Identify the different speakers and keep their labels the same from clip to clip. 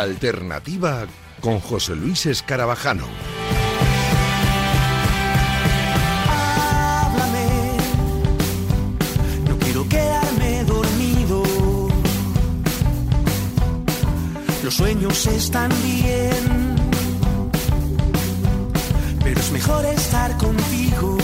Speaker 1: Alternativa con José Luis Escarabajano.
Speaker 2: Háblame, no quiero quedarme dormido. Los sueños están bien, pero es mejor estar contigo.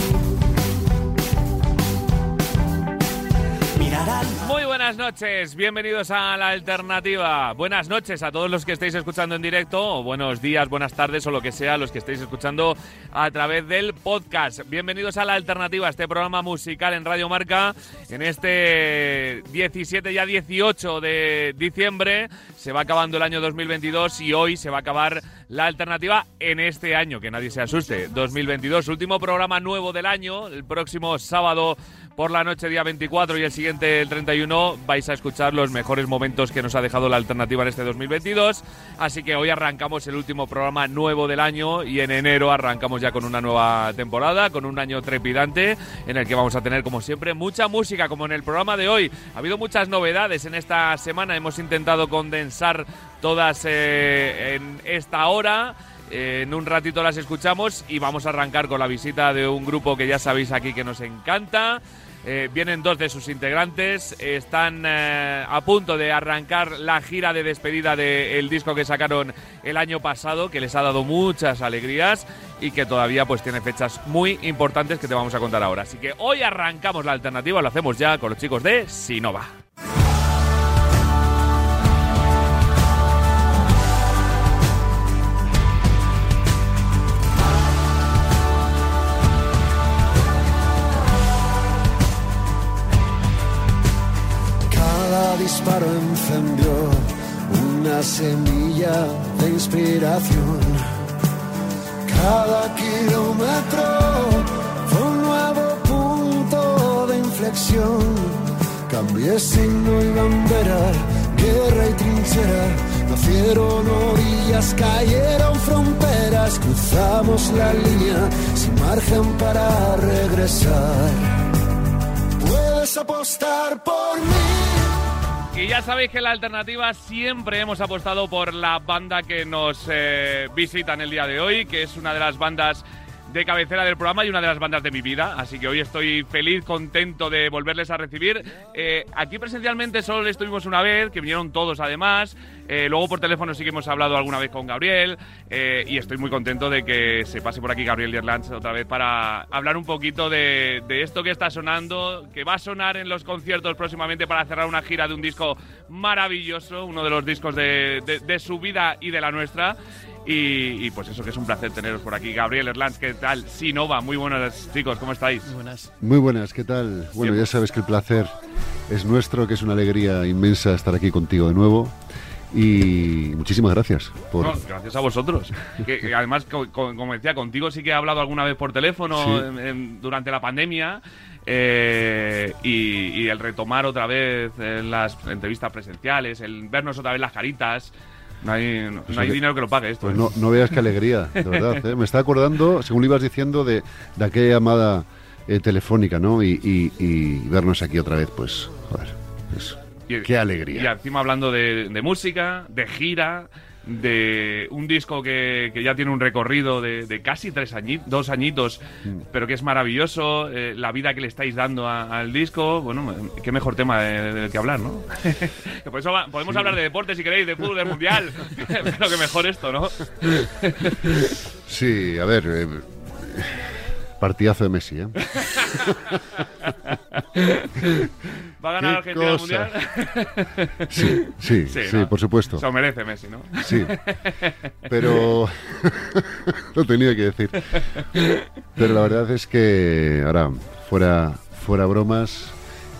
Speaker 3: Muy buenas noches, bienvenidos a la alternativa. Buenas noches a todos los que estáis escuchando en directo, o buenos días, buenas tardes o lo que sea, los que estáis escuchando a través del podcast. Bienvenidos a la alternativa, este programa musical en Radio Marca, en este 17 ya 18 de diciembre. Se va acabando el año 2022 y hoy se va a acabar la alternativa en este año, que nadie se asuste. 2022, último programa nuevo del año, el próximo sábado por la noche día 24 y el siguiente el 31 vais a escuchar los mejores momentos que nos ha dejado la alternativa en este 2022. Así que hoy arrancamos el último programa nuevo del año y en enero arrancamos ya con una nueva temporada, con un año trepidante en el que vamos a tener como siempre mucha música como en el programa de hoy. Ha habido muchas novedades en esta semana, hemos intentado condensar todas eh, en esta hora. Eh, en un ratito las escuchamos y vamos a arrancar con la visita de un grupo que ya sabéis aquí que nos encanta. Eh, vienen dos de sus integrantes, están eh, a punto de arrancar la gira de despedida del disco que sacaron el año pasado, que les ha dado muchas alegrías y que todavía pues tiene fechas muy importantes que te vamos a contar ahora. Así que hoy arrancamos la alternativa, lo hacemos ya con los chicos de Sinova.
Speaker 4: Semilla de inspiración. Cada kilómetro fue un nuevo punto de inflexión. Cambié signo y bandera, guerra y trinchera. Nacieron orillas, cayeron fronteras, cruzamos la línea sin margen para regresar. Puedes apostar por mí.
Speaker 3: Y ya sabéis que la alternativa siempre hemos apostado por la banda que nos eh, visita en el día de hoy, que es una de las bandas de cabecera del programa y una de las bandas de mi vida. Así que hoy estoy feliz, contento de volverles a recibir. Eh, aquí presencialmente solo le estuvimos una vez, que vinieron todos además. Eh, luego por teléfono sí que hemos hablado alguna vez con Gabriel. eh, y estoy muy contento de que se pase por aquí Gabriel Dierlands otra vez para hablar un poquito de, esto que está sonando, que va a sonar en los conciertos próximamente para cerrar una gira de un disco maravilloso, uno de los discos de su vida y de la nuestra. Y, y pues eso que es un placer teneros por aquí. Gabriel Erlands, ¿qué tal? Sinova, muy buenos chicos, ¿cómo estáis?
Speaker 5: Muy buenas, ¿qué tal? Bueno, ya sabes que el placer es nuestro, que es una alegría inmensa estar aquí contigo de nuevo. Y muchísimas gracias por...
Speaker 3: No, gracias a vosotros. Que, que además, co- co- como decía, contigo sí que he hablado alguna vez por teléfono
Speaker 5: Sí.
Speaker 3: en- en- durante la pandemia. eh, y, y el retomar otra vez en las entrevistas presenciales, el vernos otra vez las caritas. No hay, no, no hay
Speaker 5: que-
Speaker 3: dinero que lo pague esto.
Speaker 5: Pues
Speaker 3: ¿eh?
Speaker 5: no, no veas qué alegría, de verdad. ¿eh? Me está acordando, según lo ibas diciendo, de, de aquella llamada eh, telefónica, ¿no? Y, y- y vernos aquí otra vez, pues, joder,
Speaker 3: Y-
Speaker 5: qué
Speaker 3: Y
Speaker 5: alegría.
Speaker 3: encima hablando de, de música, de gira, de un disco que, que ya tiene un recorrido de, de casi tres añitos, dos añitos,
Speaker 5: Mm.
Speaker 3: pero que es maravilloso, eh, la vida que le estáis dando a- al disco, bueno, eh, qué mejor tema de- del que hablar, ¿no? Que Por eso va- podemos hablar de deporte si queréis, de fútbol, del mundial, pero que mejor esto, ¿no?
Speaker 5: Sí, a ver, eh, partidazo de Messi, ¿eh?
Speaker 3: ¿Va a ganar Argentina el mundial?
Speaker 5: Sí, sí, sí,
Speaker 3: ¿no?
Speaker 5: por supuesto.
Speaker 3: Se lo merece Messi, ¿no?
Speaker 5: Sí, pero lo tenía que decir. Pero la verdad es que ahora, fuera, fuera bromas,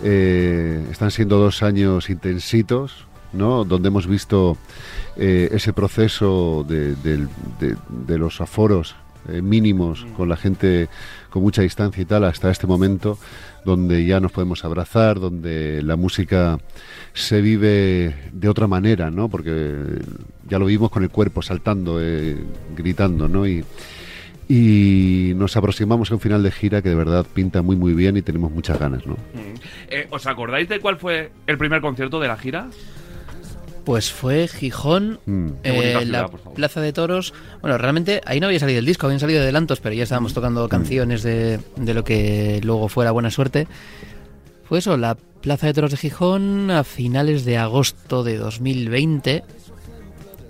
Speaker 5: eh, están siendo dos años intensitos, ¿no? Donde hemos visto eh, ese proceso de, del- de- de los aforos eh, mínimos con la gente con mucha distancia y tal hasta este momento donde ya nos podemos abrazar, donde la música se vive de otra manera, ¿no? Porque ya lo vimos con el cuerpo saltando, eh, gritando, ¿no? Y, y nos aproximamos a un final de gira que de verdad pinta muy muy bien y tenemos muchas ganas, ¿no?
Speaker 3: Eh, ¿Os acordáis de cuál fue el primer concierto de la gira?
Speaker 6: Pues fue Gijón,
Speaker 5: Mm.
Speaker 6: Eh, la. Plaza de Toros. Bueno, realmente ahí no había salido el disco, habían salido adelantos, pero ya estábamos tocando canciones de, de lo que luego fuera Buena Suerte. Fue eso, la Plaza de Toros de Gijón a finales de agosto de 2020,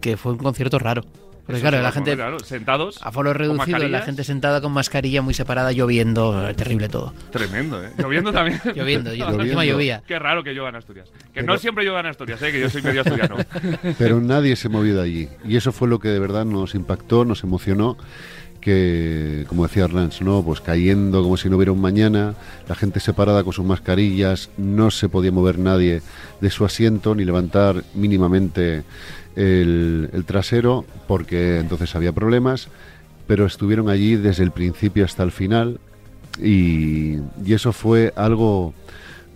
Speaker 6: que fue un concierto raro. Porque claro, la gente
Speaker 3: claro, sentados.
Speaker 6: a foro reducido, la gente sentada con mascarilla muy separada, lloviendo, eh, terrible todo.
Speaker 3: Tremendo, ¿eh? Lloviendo también.
Speaker 6: Lloviendo,
Speaker 5: Lloviendo.
Speaker 6: encima llovía.
Speaker 3: Qué raro que llueva en Asturias. Que
Speaker 5: Pero-
Speaker 3: no siempre llueva en Asturias, ¿eh? Que yo soy medio asturiano.
Speaker 5: Pero nadie se movió de allí. Y eso fue lo que de verdad nos impactó, nos emocionó. Que, como decía Arnaz, ¿no? Pues cayendo como si no hubiera un mañana, la gente separada con sus mascarillas, no se podía mover nadie de su asiento ni levantar mínimamente el, el trasero, porque entonces había problemas, pero estuvieron allí desde el principio hasta el final, y, y eso fue algo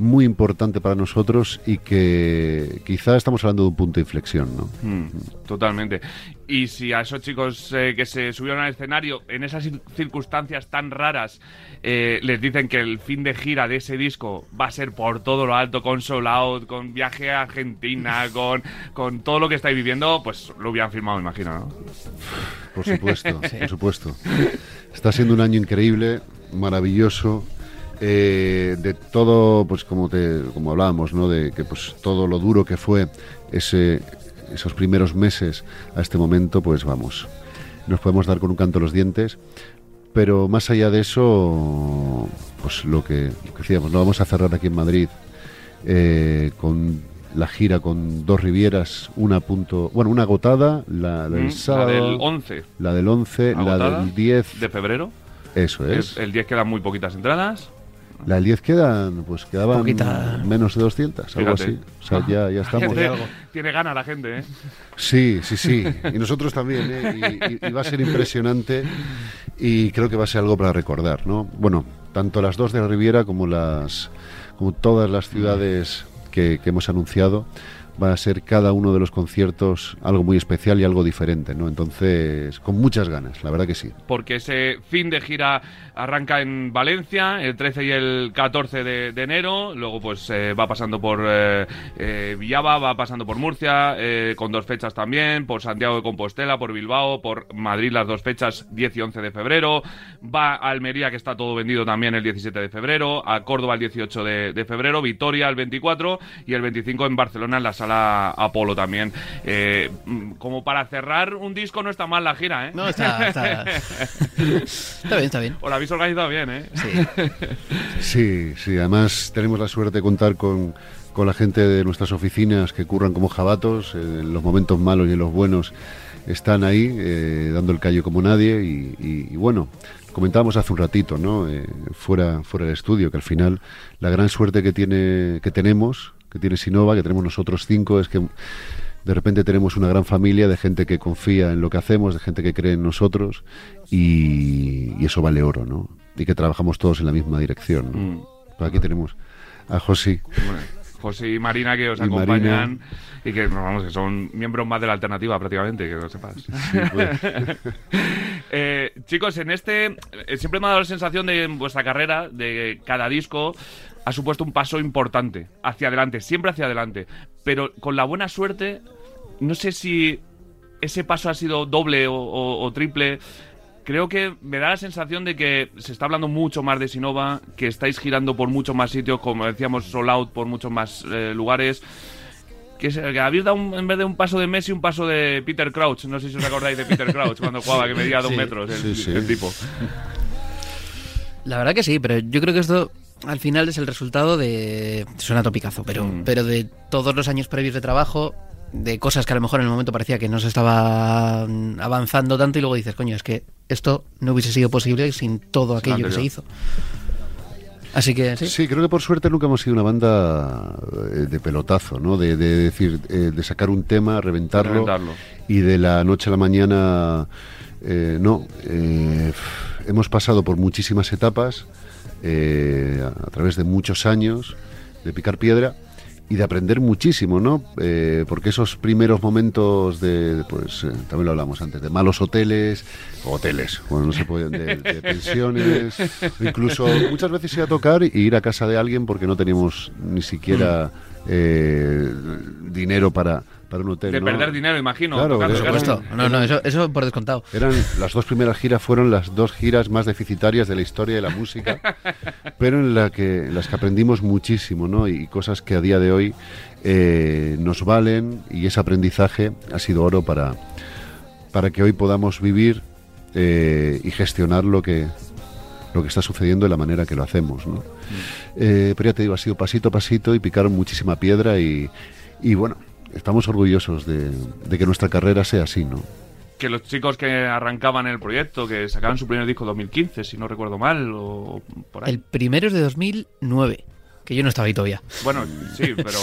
Speaker 5: muy importante para nosotros y que quizá estamos hablando de un punto de inflexión, ¿no?
Speaker 3: Mm, totalmente. Y si a esos chicos eh, que se subieron al escenario en esas cir- circunstancias tan raras eh, les dicen que el fin de gira de ese disco va a ser por todo lo alto, con Soul Out, con viaje a Argentina, con, con todo lo que estáis viviendo, pues lo hubieran firmado, me imagino, ¿no?
Speaker 5: Por supuesto, por supuesto. Está siendo un año increíble, maravilloso. Eh, de todo, pues como te, como hablábamos, ¿no? De que pues todo lo duro que fue ese, esos primeros meses a este momento, pues vamos, nos podemos dar con un canto los dientes. Pero más allá de eso, pues lo que, lo que decíamos, lo vamos a cerrar aquí en Madrid eh, con la gira con dos Rivieras, una punto, bueno, una agotada, la del
Speaker 3: Mm,
Speaker 5: sábado,
Speaker 3: La del 11
Speaker 5: la del 11, la del 10,
Speaker 3: de febrero.
Speaker 5: eso es.
Speaker 3: El, el 10 quedan muy poquitas entradas.
Speaker 5: La del 10 quedan, pues quedaban
Speaker 6: Poquita.
Speaker 5: menos de 200, algo
Speaker 3: Fíjate.
Speaker 5: así. O sea, ya, ya estamos.
Speaker 3: Gente, tiene ganas la gente, ¿eh?
Speaker 5: Sí, sí, sí. Y nosotros también, ¿eh? Y, y- y va a ser impresionante y creo que va a ser algo para recordar, ¿no? Bueno, tanto las dos de la Riviera como las como todas las ciudades que, que hemos anunciado va a ser cada uno de los conciertos algo muy especial y algo diferente, ¿no? Entonces, con muchas ganas, la verdad que sí.
Speaker 3: porque ese fin de gira arranca en Valencia el 13 y el 14 de, de enero, luego pues eh, va pasando por eh, eh, Villaba, va pasando por Murcia, eh, con dos fechas también, por Santiago de Compostela, por Bilbao, por Madrid las dos fechas 10 y 11 de febrero, va a Almería que está todo vendido también el 17 de febrero, a Córdoba el 18 de, de febrero, Vitoria el 24 y el 25 en Barcelona en la sala Apolo también. Eh, como para cerrar un disco no está mal la gira, ¿eh?
Speaker 6: No, está, está, está bien, está bien.
Speaker 3: Os la habéis organizado bien, ¿eh?
Speaker 6: Sí.
Speaker 5: Sí, sí, además tenemos la suerte de contar con, con la gente de nuestras oficinas que curran como jabatos, eh, en los momentos malos y en los buenos están ahí eh, dando el callo como nadie y, y- y bueno, comentábamos hace un ratito, ¿no? Eh, fuera, fuera del estudio, que al final la gran suerte que, tiene, que tenemos, que tiene Sinova, que tenemos nosotros cinco, es que de repente tenemos una gran familia de gente que confía en lo que hacemos, de gente que cree en nosotros y, y eso vale oro, ¿no? Y que trabajamos todos en la misma dirección. ¿no?
Speaker 3: Mm.
Speaker 5: Pues aquí tenemos a.
Speaker 3: Bueno, José y Marina que os
Speaker 5: Y
Speaker 3: acompañan y que vamos que son miembros más de la alternativa prácticamente que lo sepas
Speaker 5: Sí, pues.
Speaker 3: Eh, chicos en este eh, siempre me ha dado la sensación de en vuestra carrera de cada disco ha supuesto un paso importante hacia adelante siempre hacia adelante pero con la buena suerte no sé si ese paso ha sido doble o, o- o triple Creo que me da la sensación de que se está hablando mucho más de Sinova, que estáis girando por muchos más sitios, como decíamos, Soul Out por muchos más eh, lugares. Que, habéis dado un- en vez de un paso de Messi, un paso de Peter Crouch. No sé si os acordáis de Peter Crouch cuando jugaba, que medía dos
Speaker 6: Sí.
Speaker 3: metros el,
Speaker 5: Sí, sí.
Speaker 3: el tipo.
Speaker 6: La verdad que sí, pero yo creo que esto al final es el resultado de. Suena topicazo, pero,
Speaker 3: Mm.
Speaker 6: pero de todos los años previos de trabajo, de cosas que a lo mejor en el momento parecía que no se estaba mm, avanzando tanto y luego dices, coño, es que esto no hubiese sido posible sin todo aquello que se hizo. Así que sí.
Speaker 5: Sí, creo que por suerte nunca hemos sido una banda eh, de pelotazo, ¿no? De, de decir, eh, de sacar un tema, reventarlo,
Speaker 3: Reventarlo.
Speaker 5: y de la noche a la mañana, eh, no. Eh, hemos pasado por muchísimas etapas, eh, a, través de muchos años de picar piedra y de aprender muchísimo, ¿no? Eh, porque esos primeros momentos de, pues, eh, también lo hablamos antes, de malos hoteles, hoteles, bueno, no se puede, de, de pensiones, incluso muchas veces ir a tocar y ir a casa de alguien porque no teníamos ni siquiera eh, dinero para, para un hotel.
Speaker 3: De
Speaker 5: ¿no?
Speaker 3: perder dinero, imagino.
Speaker 5: Claro,
Speaker 6: Por
Speaker 3: claro.
Speaker 6: supuesto. No, no, eso, eso por descontado.
Speaker 5: Eran las dos primeras giras fueron las dos giras más deficitarias de la historia de la música, pero en la que en las que aprendimos muchísimo, ¿no? Y cosas que a día de hoy eh, nos valen y ese aprendizaje ha sido oro para para que hoy podamos vivir eh, y gestionar lo que lo que está sucediendo de la manera que lo hacemos, ¿no? Eh, pero ya te digo, ha sido pasito a pasito y picaron muchísima piedra y, y bueno, estamos orgullosos de, de que nuestra carrera sea así, ¿no?
Speaker 3: Que los chicos que arrancaban el proyecto, que sacaban su primer disco en 2015, si no recuerdo mal, o por ahí.
Speaker 6: El primero es de 2009, que yo no estaba ahí todavía.
Speaker 3: Bueno, sí, pero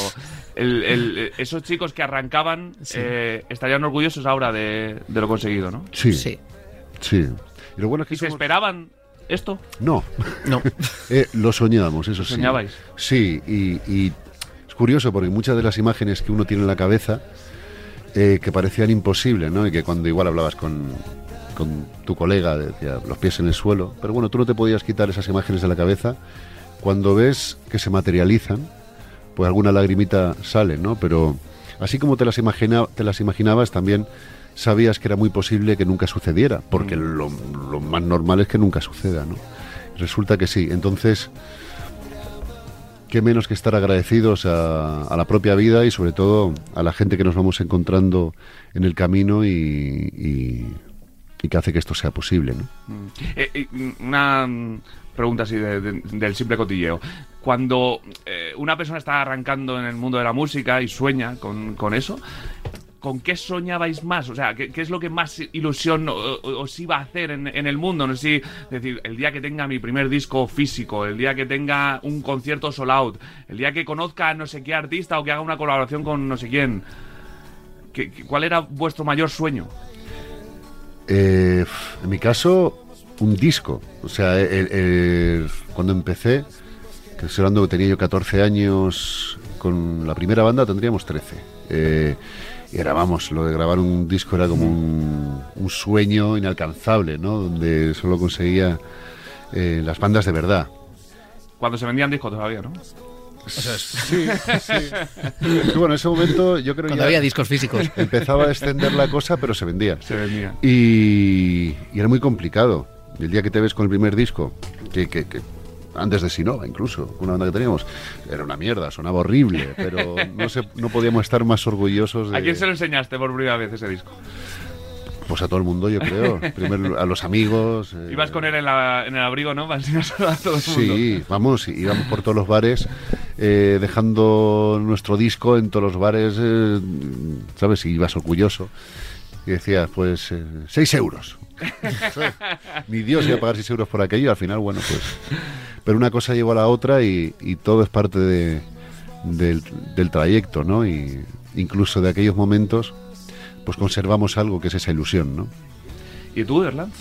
Speaker 3: el- el- esos chicos que arrancaban eh, estarían orgullosos ahora de, de lo conseguido, ¿no?
Speaker 5: Sí,
Speaker 6: Sí.
Speaker 5: sí. Y lo bueno es que
Speaker 3: ¿Y se esperaban esto?
Speaker 5: No,
Speaker 6: No.
Speaker 5: eh, lo soñábamos, eso sí.
Speaker 3: ¿Soñabais?
Speaker 5: Sí, y, curioso porque muchas de las imágenes que uno tiene en la cabeza eh, que parecían imposibles, ¿no? Y que cuando igual hablabas con, con tu colega decía los pies en el suelo, pero bueno, tú no te podías quitar esas imágenes de la cabeza. Cuando ves que se materializan, pues alguna lagrimita sale, ¿no? Pero así como te las, imagina, te las imaginabas, también sabías que era muy posible que nunca sucediera, porque lo, lo más normal es que nunca suceda, ¿no? Resulta que sí. Entonces, qué menos que estar agradecidos a, la propia vida y sobre todo a la gente que nos vamos encontrando en el camino y, que hace que esto sea posible, ¿no?
Speaker 3: Eh, eh, una mm, pregunta así de- del simple cotilleo. Cuando eh, una persona está arrancando en el mundo de la música y sueña con, con eso, ¿con qué soñabais más? O sea, ¿qué, es lo que más ilusión os iba a hacer en, el mundo? No sé si decir, el día que tenga mi primer disco físico, el día que tenga un concierto sold out, el día que conozca a no sé qué artista o que haga una colaboración con no sé quién. ¿Qué- ¿Cuál era vuestro mayor sueño?
Speaker 5: Eh, en mi caso, un disco. O sea, cuando empecé, que estoy hablando tenía yo 14 años, con la primera banda tendríamos 13. Eh, y era, vamos, lo de grabar un disco era como un, un sueño inalcanzable, ¿no? Donde solo conseguía eh, las bandas de verdad.
Speaker 3: Cuando se vendían discos todavía, ¿no?
Speaker 5: Sí, sí. Es que, bueno, en ese momento yo creo
Speaker 6: Cuando
Speaker 5: ya
Speaker 6: había discos físicos.
Speaker 5: empezaba a extender la cosa, pero se vendía.
Speaker 3: Se vendían.
Speaker 5: Y, y era muy complicado. El día que te ves con el primer disco, que, que- que antes de Sinova incluso, una banda que teníamos, era una mierda, sonaba horrible, pero no, se, no podíamos estar más orgullosos de...
Speaker 3: ¿A quién se lo enseñaste por primera vez ese disco?
Speaker 5: Pues a todo el mundo, yo creo. Primero a los amigos. eh,
Speaker 3: Ibas con él en, la- en el abrigo, ¿no? Para a todo el mundo.
Speaker 5: Sí, vamos, íbamos por todos los bares, eh, dejando nuestro disco en todos los bares, eh, ¿sabes? Y ibas orgulloso. Y decías, pues, eh, seis euros. Ni Dios iba a pagar seis euros por aquello, y al final, bueno, pues... Pero una cosa llevó a la otra y, y todo es parte de- del, del trayecto, ¿no? Y incluso de aquellos momentos, pues conservamos algo que es esa ilusión, ¿no?
Speaker 3: ¿Y tú, Erland?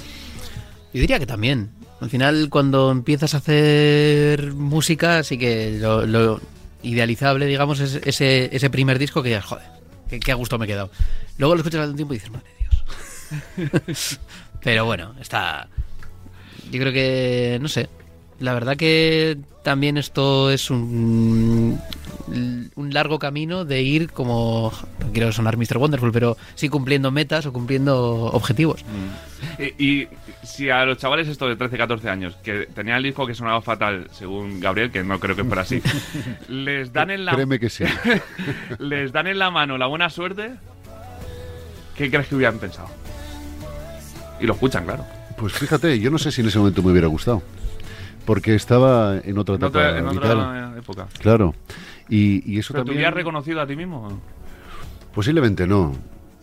Speaker 6: Yo diría que también. Al final, cuando empiezas a hacer música, sí que lo, lo idealizable, digamos, es ese, ese primer disco que dices, joder, qué, qué a gusto me he quedado. Luego lo escuchas al tiempo y dices, madre de Dios. Pero bueno, está. Yo creo que, no sé. La verdad que también esto es un, un largo camino de ir como. No quiero sonar Mr. Wonderful, pero sí cumpliendo metas o cumpliendo objetivos.
Speaker 3: Y, y si a los chavales estos de 13, 14 años, que tenían el disco que sonaba fatal, según Gabriel, que no creo que fuera así, les dan en la,
Speaker 5: Créeme que sí.
Speaker 3: les dan en la mano la buena suerte, ¿qué crees que hubieran pensado? Y lo escuchan, claro.
Speaker 5: Pues fíjate, yo no sé si en ese momento me hubiera gustado. Porque estaba en otra
Speaker 3: En
Speaker 5: etapa
Speaker 3: otra, en
Speaker 5: vital.
Speaker 3: otra época.
Speaker 5: Claro. Y, y eso
Speaker 3: ¿Pero te
Speaker 5: también.
Speaker 3: hubieras reconocido a ti mismo?
Speaker 5: Posiblemente no.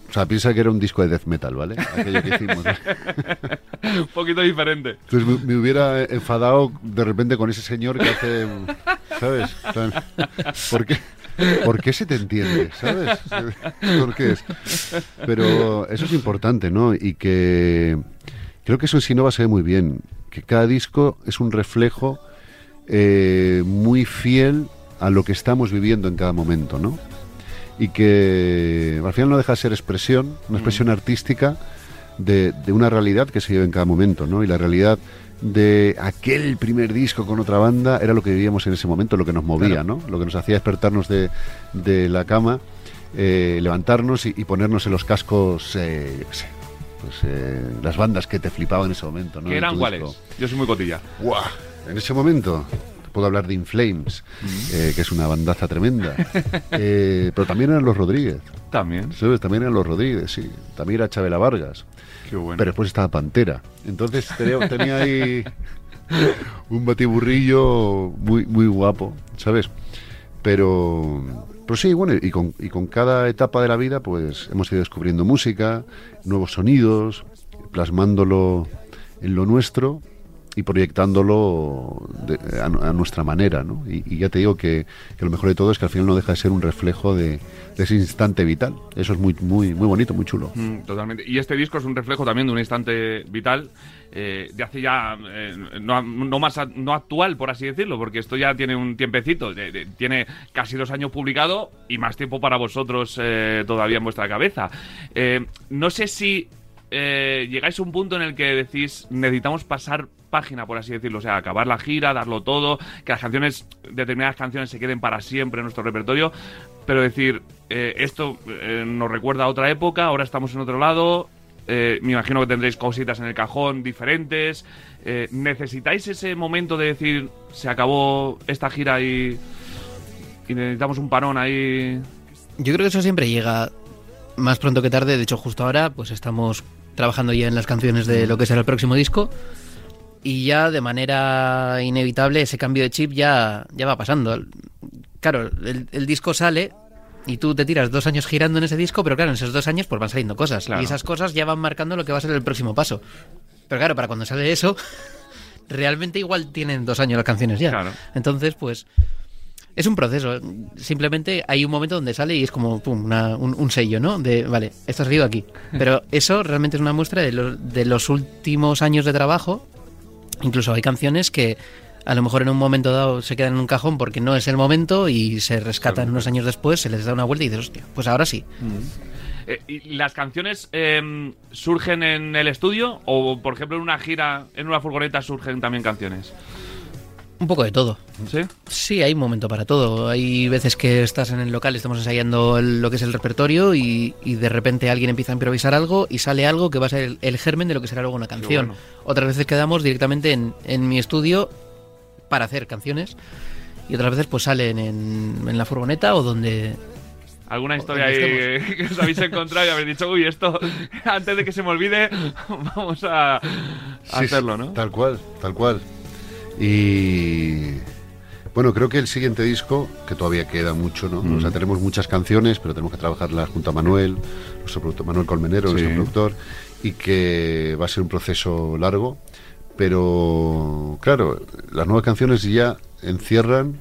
Speaker 5: O sea, piensa que era un disco de death metal, ¿vale? Aquello que hicimos. ¿no?
Speaker 3: Un poquito diferente.
Speaker 5: Entonces me, me hubiera enfadado de repente con ese señor que hace. ¿Sabes? ¿Por qué? ¿Por qué se te entiende? ¿Sabes? ¿Por qué es? Pero eso es importante, ¿no? Y que creo que eso en Sinova se ve muy bien. Que cada disco es un reflejo eh, muy fiel a lo que estamos viviendo en cada momento, ¿no? Y que al final no deja de ser expresión, una expresión artística de, de una realidad que se vive en cada momento, ¿no? Y la realidad de aquel primer disco con otra banda era lo que vivíamos en ese momento, lo que nos movía, ¿no? Lo que nos hacía despertarnos de, de la cama eh, levantarnos y, y ponernos en los cascos, eh, yo qué sé, pues eh, las bandas que te flipaban en ese momento. ¿no?
Speaker 3: ¿Qué
Speaker 5: En
Speaker 3: eran cuáles? Yo soy muy cotilla.
Speaker 5: ¡Guau! En ese momento puedo hablar de Inflames, eh, que es una bandaza tremenda. Eh, pero también eran los Rodríguez,
Speaker 3: También.
Speaker 5: ¿sabes? También eran los Rodríguez, sí. También era Chabela Vargas.
Speaker 3: Qué bueno.
Speaker 5: Pero después estaba Pantera. Entonces tenía, tenía ahí un batiburrillo muy, muy guapo, ¿sabes? Pero, pero sí, bueno, y con, y con cada etapa de la vida, pues hemos ido descubriendo música, nuevos sonidos, plasmándolo en lo nuestro y proyectándolo de- a, a nuestra manera, ¿no? Y, ya te digo que, lo mejor de todo es que al final no deja de ser un reflejo de, ese instante vital. Eso es muy, muy, muy bonito, muy chulo.
Speaker 3: Mm, totalmente. Y este disco es un reflejo también de un instante vital eh, de hace ya, eh, no, más no actual, por así decirlo, porque esto ya tiene un tiempecito, tiene casi dos años publicado y más tiempo para vosotros eh, todavía en vuestra cabeza. Eh, no sé si eh, llegáis a un punto en el que decís, necesitamos pasar página, por así decirlo, o sea, acabar la gira, darlo todo, que las canciones, determinadas canciones se queden para siempre en nuestro repertorio, pero decir, eh, esto eh, nos recuerda a otra época, ahora estamos en otro lado, eh, me imagino que tendréis cositas en el cajón diferentes, eh, ¿necesitáis ese momento de decir, se acabó esta gira y, y necesitamos un parón ahí?
Speaker 6: Yo creo que eso siempre llega más pronto que tarde. De hecho, justo ahora, pues estamos trabajando ya en las canciones de lo que será el próximo disco. Y ya de manera inevitable ese cambio de chip ya, ya va pasando. Claro, el, el disco sale y tú te tiras dos años girando en ese disco, pero claro, en esos dos años pues van saliendo cosas.
Speaker 3: Claro.
Speaker 6: Y esas cosas ya van marcando lo que va a ser el próximo paso. Pero claro, para cuando sale eso, realmente igual tienen dos años las canciones ya.
Speaker 3: Claro.
Speaker 6: Entonces, pues es un proceso. Simplemente hay un momento donde sale y es como pum, una- un, un sello, ¿no? De, vale, esto ha salido aquí. Pero eso realmente es una muestra de, lo- de los últimos años de trabajo. Incluso hay canciones que a lo mejor en un momento dado se quedan en un cajón porque no es el momento y se rescatan unos años después, se les da una vuelta y dices, hostia, pues ahora sí.
Speaker 3: Eh, ¿Y las canciones eh, surgen en el estudio o, por ejemplo, en una gira, en una furgoneta surgen también canciones?
Speaker 6: Un poco de todo.
Speaker 3: ¿Sí?
Speaker 6: Sí, hay un momento para todo. Hay veces que estás en el local, estamos ensayando el- lo que es el repertorio y, y de repente alguien empieza a improvisar algo y sale algo que va a ser el, el germen de lo que será luego una canción.
Speaker 3: bueno.
Speaker 6: Otras veces quedamos directamente en, en mi estudio para hacer canciones y otras veces pues salen en, en la furgoneta o donde...
Speaker 3: ¿Alguna historia ahí que os habéis encontrado y habéis dicho, uy, esto, antes de que se me olvide, vamos a, a
Speaker 5: Sí,
Speaker 3: hacerlo, ¿no?
Speaker 5: Tal cual, tal cual. Y bueno, creo que el siguiente disco, que todavía queda mucho, ¿no?
Speaker 3: Mm.
Speaker 5: O sea, tenemos muchas canciones, pero tenemos que trabajarlas junto a Manuel, nuestro productor, Manuel Colmenero,
Speaker 3: Sí.
Speaker 5: nuestro productor, y que va a ser un proceso largo. Pero claro, las nuevas canciones ya encierran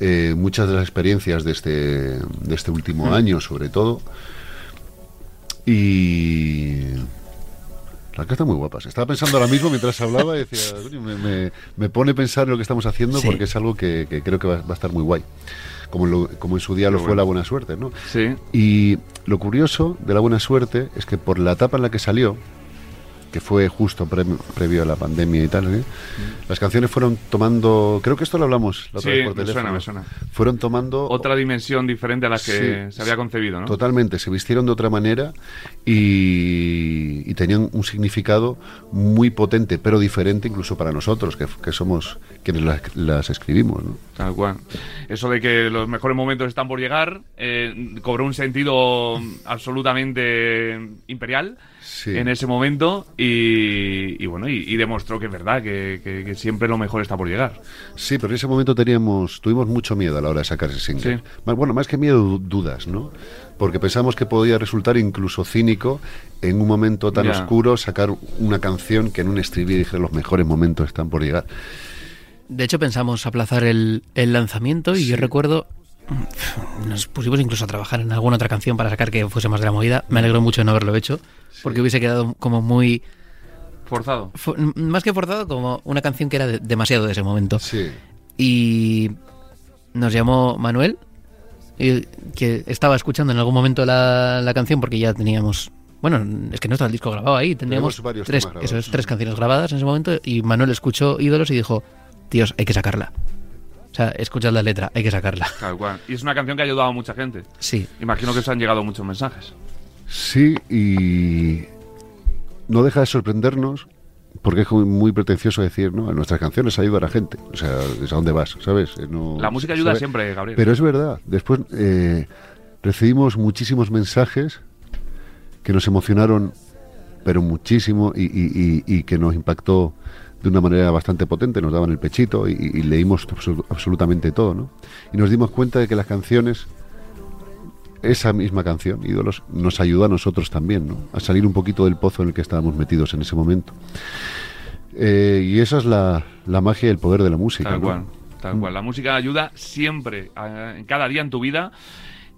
Speaker 5: eh, muchas de las experiencias de este, de este último
Speaker 3: Mm.
Speaker 5: año, sobre todo. Y las que están muy guapas. Estaba pensando ahora mismo mientras hablaba y decía, "Coño, me, me- me pone a pensar en lo que estamos haciendo
Speaker 6: Sí.
Speaker 5: porque es algo que, que creo que va, va a estar muy guay. Como, lo- como en su día lo fue la buena suerte, ¿no?
Speaker 3: Sí.
Speaker 5: Y lo curioso de la buena suerte es que por la etapa en la que salió, que fue justo pre- previo a la pandemia y tal, ¿eh? las canciones fueron tomando, creo que esto lo hablamos la otra
Speaker 3: Sí,
Speaker 5: vez por
Speaker 3: me
Speaker 5: teléfono,
Speaker 3: suena, me suena.
Speaker 5: fueron tomando
Speaker 3: Otra dimensión diferente a la que
Speaker 5: Sí,
Speaker 3: se había concebido, ¿no?
Speaker 5: Totalmente, se vistieron de otra manera y, y tenían un significado muy potente, pero diferente incluso para nosotros, que, que somos quienes las, las escribimos. ¿no?
Speaker 3: Tal cual. Eso de que los mejores momentos están por llegar eh, cobró un sentido absolutamente imperial
Speaker 5: Sí.
Speaker 3: en ese momento y, y bueno, y, y demostró que es verdad, que, que- que siempre lo mejor está por llegar.
Speaker 5: Sí, pero en ese momento teníamos, tuvimos mucho miedo a la hora de sacar ese single.
Speaker 3: Sí.
Speaker 5: Más- Bueno, más que miedo, du- dudas, ¿no? Porque pensamos que podía resultar incluso cínico en un momento tan
Speaker 3: Ya.
Speaker 5: oscuro sacar una canción que en un estribillo dijera los mejores momentos están por llegar.
Speaker 6: De hecho pensamos aplazar el, el lanzamiento y yo recuerdo... Nos pusimos incluso a trabajar en alguna otra canción para sacar que fuese más de la movida. Me alegro mucho de no haberlo hecho, porque hubiese quedado como muy...
Speaker 3: Forzado.
Speaker 6: fo- más que forzado, como una canción que era de- demasiado de ese momento.
Speaker 5: Sí.
Speaker 6: Y nos llamó Manuel, y que estaba escuchando en algún momento la, la canción porque ya teníamos... Bueno, es que no está el disco grabado ahí,
Speaker 5: varios
Speaker 6: tres, eso es, tres canciones grabadas en ese momento y Manuel escuchó Ídolos y dijo, tíos, hay que sacarla. O sea, escuchad la letra, hay que sacarla.
Speaker 3: Tal cual. Y es una canción que ha ayudado a mucha gente.
Speaker 6: Sí.
Speaker 3: Imagino que os han llegado muchos mensajes.
Speaker 5: Sí, y no deja de sorprendernos, porque es muy pretencioso decir, ¿no? En nuestras canciones ayuda a la gente. O sea, ¿a dónde vas? ¿Sabes? Eh, no-
Speaker 3: La música ayuda siempre, Gabriel.
Speaker 5: Pero es verdad. Después eh, recibimos muchísimos mensajes que nos emocionaron, pero muchísimo, y, y- y- y que nos impactó de una manera bastante potente, nos daban el pechito y, y leímos absolutamente todo, ¿no? Y nos dimos cuenta de que las canciones, esa misma canción, Ídolos, nos ayudó a nosotros también, ¿no? A salir un poquito del pozo en el que estábamos metidos en ese momento. Eh, y esa es la, la magia y el poder de la música.
Speaker 3: Tal
Speaker 5: ¿no?
Speaker 3: cual, tal cual. La música ayuda siempre, a- en cada día en tu vida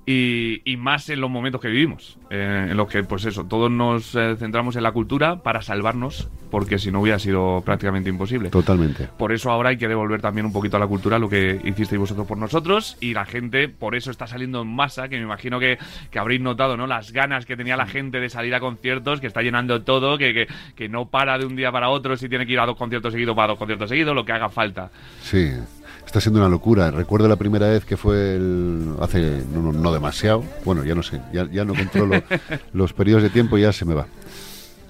Speaker 3: y, y más en los momentos que vivimos, eh, en los que, pues eso, todos nos eh, centramos en la cultura para salvarnos, porque si no hubiera sido prácticamente imposible.
Speaker 5: Totalmente.
Speaker 3: Por eso ahora hay que devolver también un poquito a la cultura lo que hicisteis vosotros por nosotros y la gente por eso está saliendo en masa, que me imagino que, que habréis notado, ¿no? Las ganas que tenía la gente de salir a conciertos, que está llenando todo, que, que, que no para de un día para otro, si tiene que ir a dos conciertos seguidos, va a dos conciertos seguidos, lo que haga falta.
Speaker 5: Sí, está siendo una locura. Recuerdo la primera vez que fue el, hace no, no- no demasiado, bueno, ya no sé, ya, ya no controlo los periodos de tiempo, ya se me va.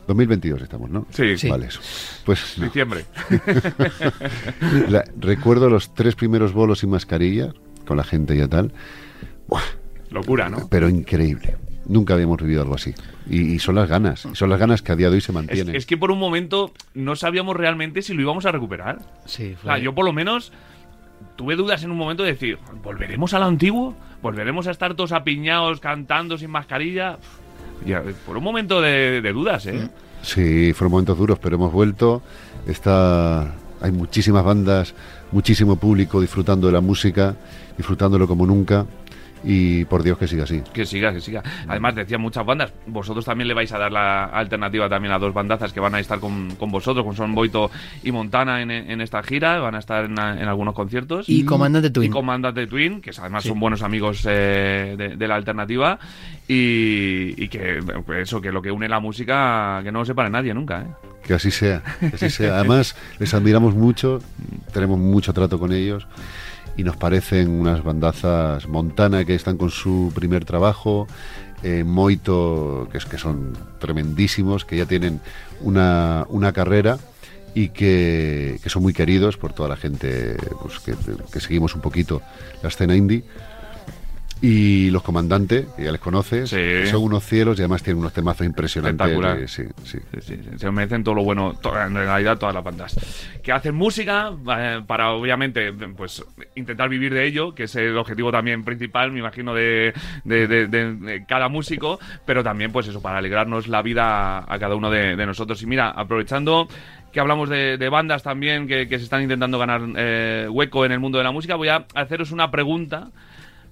Speaker 5: 2022 estamos, ¿no?
Speaker 3: Sí,
Speaker 6: Sí.
Speaker 5: Vale, eso. Pues no.
Speaker 3: diciembre.
Speaker 5: La- recuerdo los tres primeros bolos sin mascarilla, con la gente y tal, Buah,
Speaker 3: Locura, ¿no?
Speaker 5: pero increíble. Nunca habíamos vivido algo así. Y, y son las ganas, y son las ganas que a día de hoy se mantienen.
Speaker 3: es que por un momento no sabíamos realmente si lo íbamos a recuperar.
Speaker 6: Sí,
Speaker 3: O sea, yo por lo menos tuve dudas en un momento de decir, ¿volveremos a lo antiguo? ¿Volveremos a estar todos apiñados cantando sin mascarilla? Por un momento de, de dudas, ¿eh?
Speaker 5: Sí, fueron momentos duros, pero hemos vuelto. Está, hay muchísimas bandas, muchísimo público disfrutando de la música, disfrutándolo como nunca. Y por Dios que siga así.
Speaker 3: Que siga, que siga. Además, decían muchas bandas, vosotros también le vais a dar la alternativa también a dos bandazas que van a estar con, con vosotros, con Son Boito y Montana en, en esta gira, van a estar en, en algunos conciertos.
Speaker 6: Y Comandante Twin.
Speaker 3: Y Comandante Twin, que además
Speaker 6: Sí.
Speaker 3: son buenos amigos eh, de, de la alternativa. Y, y que pues eso, que lo que une la música, que no lo separe nadie nunca, ¿eh?
Speaker 5: Que así sea, que así sea. Además, les admiramos mucho, tenemos mucho trato con ellos y nos parecen unas bandazas Montana que están con su primer trabajo, eh, Moito, que, es, que son tremendísimos, que ya tienen una, una carrera y que, que son muy queridos por toda la gente pues, que, que seguimos un poquito la escena indie. Y los comandantes, que ya les conoces,
Speaker 3: Sí.
Speaker 5: son unos cielos y además tienen unos temazos impresionantes. Sí, sí.
Speaker 3: Se merecen todo lo bueno, to- en realidad todas las bandas. Que hacen música eh, para, obviamente, pues intentar vivir de ello, que es el objetivo también principal, me imagino, de, de- de- de- cada músico, pero también, pues eso, para alegrarnos la vida a cada uno de, nosotros. Y mira, aprovechando que hablamos de, de bandas también que, que se están intentando ganar eh, hueco en el mundo de la música, voy a haceros una pregunta.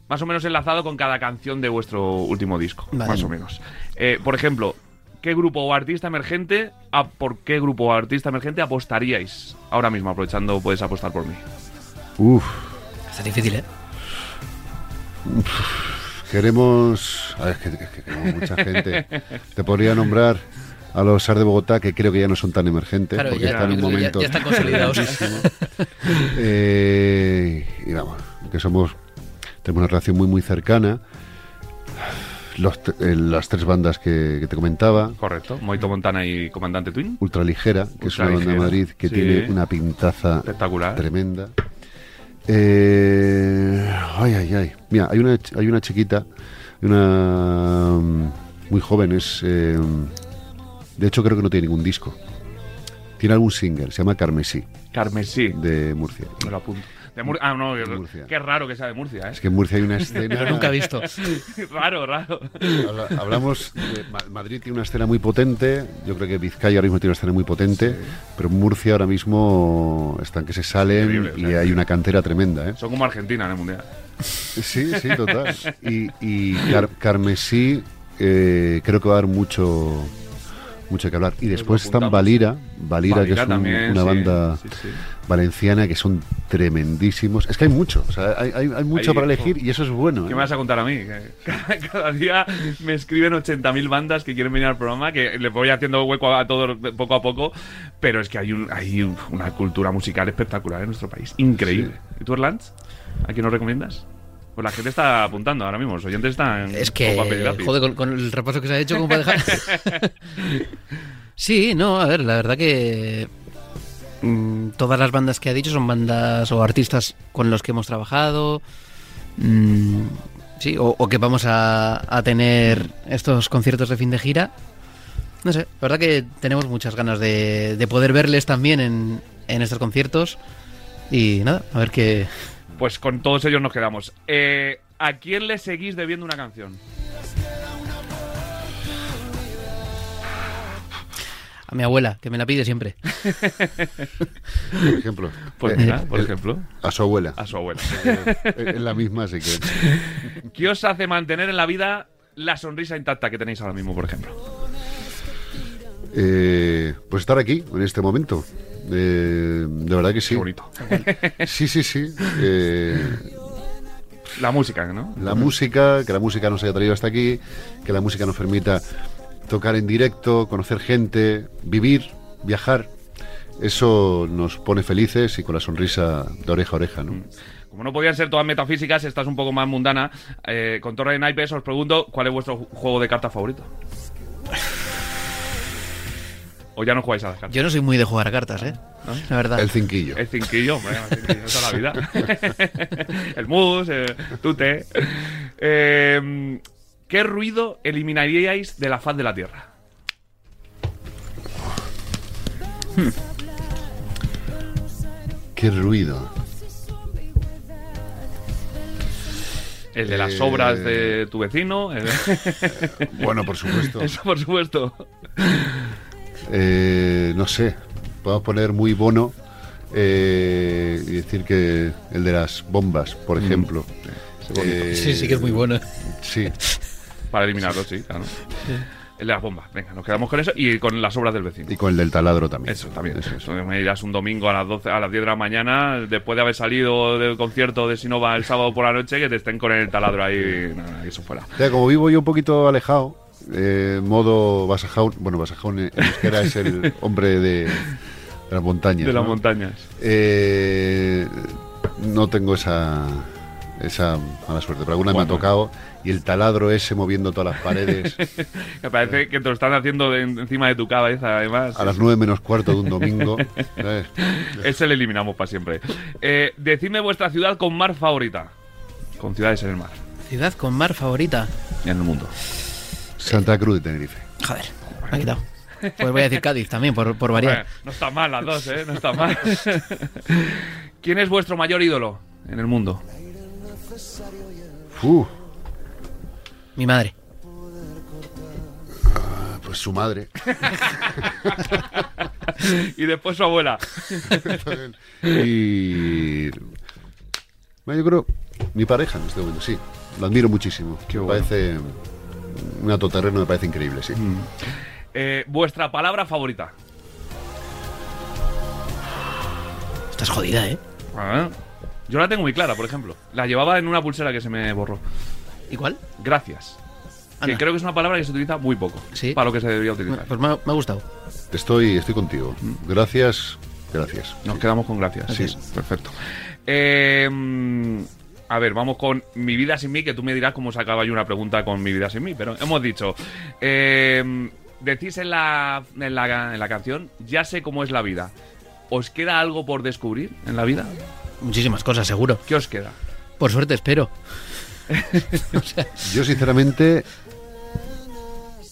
Speaker 3: Más o menos enlazado con cada canción de vuestro último disco,
Speaker 6: Vale.
Speaker 3: más o menos. Eh, por ejemplo, ¿qué grupo o artista emergente, a por qué grupo o artista emergente apostaríais ahora mismo? Aprovechando, puedes apostar por mí.
Speaker 5: Uf,
Speaker 6: Está difícil, ¿eh?
Speaker 5: queremos. A ver, es que, es que queremos mucha gente. Te podría nombrar a los SAR de Bogotá, que creo que ya no son tan emergentes,
Speaker 6: Claro,
Speaker 5: porque
Speaker 6: ya,
Speaker 5: están en un
Speaker 6: ya-
Speaker 5: momento.
Speaker 6: ya están consolidados.
Speaker 5: Eh, y vamos, que somos. Tenemos una relación muy, muy cercana. Los eh, las tres bandas que, que te comentaba.
Speaker 3: Correcto. Moito Montana y Comandante Twin.
Speaker 5: Ultraligera, que es una banda de Madrid que
Speaker 3: sí.
Speaker 5: tiene una pintaza
Speaker 3: Espectacular.
Speaker 5: tremenda. Eh, ay, ay, ay. Mira, hay una, hay una chiquita, una mm, muy joven, es. eh, de hecho, creo que no tiene ningún disco. Tiene algún single, se llama Carmesí,
Speaker 3: Carmesí.
Speaker 5: de Murcia.
Speaker 3: Me lo apunto. De Mur- ah, no,
Speaker 5: De Murcia.
Speaker 3: qué raro que sea de Murcia, ¿eh?
Speaker 5: Es que en Murcia hay una escena.
Speaker 6: Nunca he visto.
Speaker 3: raro, raro.
Speaker 5: Habla- Hablamos de Ma- Madrid tiene una escena muy potente, yo creo que Vizcaya ahora mismo tiene una escena muy potente, pero Murcia ahora mismo están que se salen
Speaker 3: Increíble, o
Speaker 5: y
Speaker 3: sea.
Speaker 5: hay una cantera tremenda, ¿eh?
Speaker 3: Son como Argentina en el Mundial.
Speaker 5: Sí, sí, total. Y, y Car- Carmesí eh, creo que va a dar mucho mucho que hablar. Y después están. Valira, Valira, que es un-
Speaker 3: también,
Speaker 5: una
Speaker 3: sí,
Speaker 5: banda
Speaker 3: sí, sí.
Speaker 5: valenciana que son tremendísimos. Es que hay mucho, o sea, hay, hay- hay mucho
Speaker 3: Hay-
Speaker 5: para elegir y eso es bueno.
Speaker 3: ¿Qué
Speaker 5: ¿eh?
Speaker 3: me vas a contar a mí? Que Cada, día me escriben 80.000 bandas que quieren venir al programa, que le voy haciendo hueco a todos poco a poco, pero es que hay, un, hay un- una cultura musical espectacular en nuestro país. Increíble. ¿Y tú, Erlands? ¿A quién nos recomiendas? Pues la gente está apuntando ahora mismo, los oyentes están
Speaker 6: Es
Speaker 3: con papel y
Speaker 6: que,
Speaker 3: lápiz.
Speaker 6: joder, con, con el repaso que se ha hecho, ¿cómo para dejar? sí, no, a ver, la verdad que mm, todas las bandas que ha dicho son bandas o artistas con los que hemos trabajado. mm, sí, o, o que vamos a, a tener estos conciertos de fin de gira. No sé, la verdad que tenemos muchas ganas de, de poder verles también en, en estos conciertos. Y nada, a ver qué.
Speaker 3: Pues con todos ellos nos quedamos. Eh, ¿A quién le seguís debiendo una canción?
Speaker 6: A mi abuela, que me la pide siempre.
Speaker 5: Por ejemplo.
Speaker 3: Pues
Speaker 5: Eh,
Speaker 3: mira, por
Speaker 5: eh,
Speaker 3: ejemplo,
Speaker 5: A su abuela.
Speaker 3: a su abuela.
Speaker 5: Es la misma, así que.
Speaker 3: ¿Qué os hace mantener en la vida la sonrisa intacta que tenéis ahora mismo, por ejemplo?
Speaker 5: Eh, pues estar aquí, en este momento. Eh, de verdad que sí.
Speaker 3: Qué bonito.
Speaker 5: Sí, sí, sí. Eh,
Speaker 3: La música, ¿no?
Speaker 5: la música, que la música nos haya traído hasta aquí, que la música nos permita tocar en directo, conocer gente, vivir, viajar. Eso nos pone felices y con la sonrisa de oreja a oreja, ¿no?
Speaker 3: Como no podían ser todas metafísicas, esta es un poco más mundana. Eh, con Torre de Naipes os pregunto, ¿cuál es vuestro ju- juego de cartas favorito? ¿O ya no jugáis a las cartas?
Speaker 6: Yo no soy muy de jugar a cartas, ¿eh? La verdad.
Speaker 5: El cinquillo.
Speaker 3: El cinquillo, hombre, el cinquillo, toda la vida. el mus, el tute. Eh, ¿Qué ruido eliminaríais de la faz de la Tierra?
Speaker 5: Qué ruido.
Speaker 3: El de las
Speaker 5: Eh,
Speaker 3: obras de tu vecino. el-
Speaker 5: Bueno, por supuesto.
Speaker 3: Eso, por supuesto.
Speaker 5: Eh, no sé. Podemos poner muy bono eh, y decir que el de las bombas, por ejemplo. Eh,
Speaker 6: Sí, sí que es muy bueno.
Speaker 5: Sí.
Speaker 3: Para eliminarlo, sí, claro. El de las bombas. Venga, nos quedamos con eso y con las obras del vecino.
Speaker 5: Y con el del taladro también.
Speaker 3: Eso también. Eso, Me irás un domingo a las 12, a las 10 de la mañana, después de haber salido del concierto de Sinova el sábado por la noche, que te estén con el taladro ahí. Nada, eso fuera.
Speaker 5: O sea, como vivo yo un poquito alejado, eh, modo Basajaun, bueno, Basajaun en euskera es el hombre de, de las montañas.
Speaker 3: De las
Speaker 5: ¿no?
Speaker 3: montañas.
Speaker 5: Eh, no tengo esa, esa mala suerte, pero alguna me ha tocado y el taladro ese moviendo todas las paredes
Speaker 3: Me parece que te lo están haciendo de- encima de tu cabeza, además.
Speaker 5: a las nueve menos cuarto de un domingo. ¿sabes?
Speaker 3: Ese le eliminamos para siempre. Eh, decidme vuestra ciudad con mar favorita. Con ciudades en el mar.
Speaker 6: Ciudad con mar favorita.
Speaker 3: En el mundo.
Speaker 5: Santa Cruz de Tenerife.
Speaker 6: Joder, me ha quitado. Pues voy a decir Cádiz también, por, por variar.
Speaker 3: Bueno, no está mal las dos, ¿eh? No está mal. ¿Quién es vuestro mayor ídolo en el mundo?
Speaker 5: Uh,
Speaker 6: Mi madre.
Speaker 5: pues su madre.
Speaker 3: y después su abuela.
Speaker 5: y bueno, yo creo mi pareja en este momento, sí. Lo admiro muchísimo.
Speaker 3: Qué
Speaker 5: me
Speaker 3: bueno.
Speaker 5: parece un autoterreno, me parece increíble, sí.
Speaker 3: Eh, vuestra palabra favorita.
Speaker 6: Estás jodida, ¿eh?
Speaker 3: Ah, Yo la tengo muy clara, por ejemplo. La llevaba en una pulsera que se me borró.
Speaker 6: ¿Y cuál?
Speaker 3: Gracias. Que creo que es una palabra que se utiliza muy poco.
Speaker 6: Sí.
Speaker 3: Para lo que se debería utilizar.
Speaker 6: Pues me ha, me ha gustado.
Speaker 5: Estoy, estoy contigo. Gracias, gracias.
Speaker 3: Nos quedamos con gracias.
Speaker 5: Sí.
Speaker 3: Perfecto. Eh, mm, a ver, vamos con Mi vida sin mí, que tú me dirás cómo sacaba yo una pregunta con Mi vida sin mí, pero hemos dicho, eh, decís en la, en, la, en la canción, ya sé cómo es la vida. ¿Os queda algo por descubrir en la vida?
Speaker 6: Muchísimas cosas, seguro.
Speaker 3: ¿Qué os queda?
Speaker 6: Por suerte, espero.
Speaker 5: Yo, sinceramente,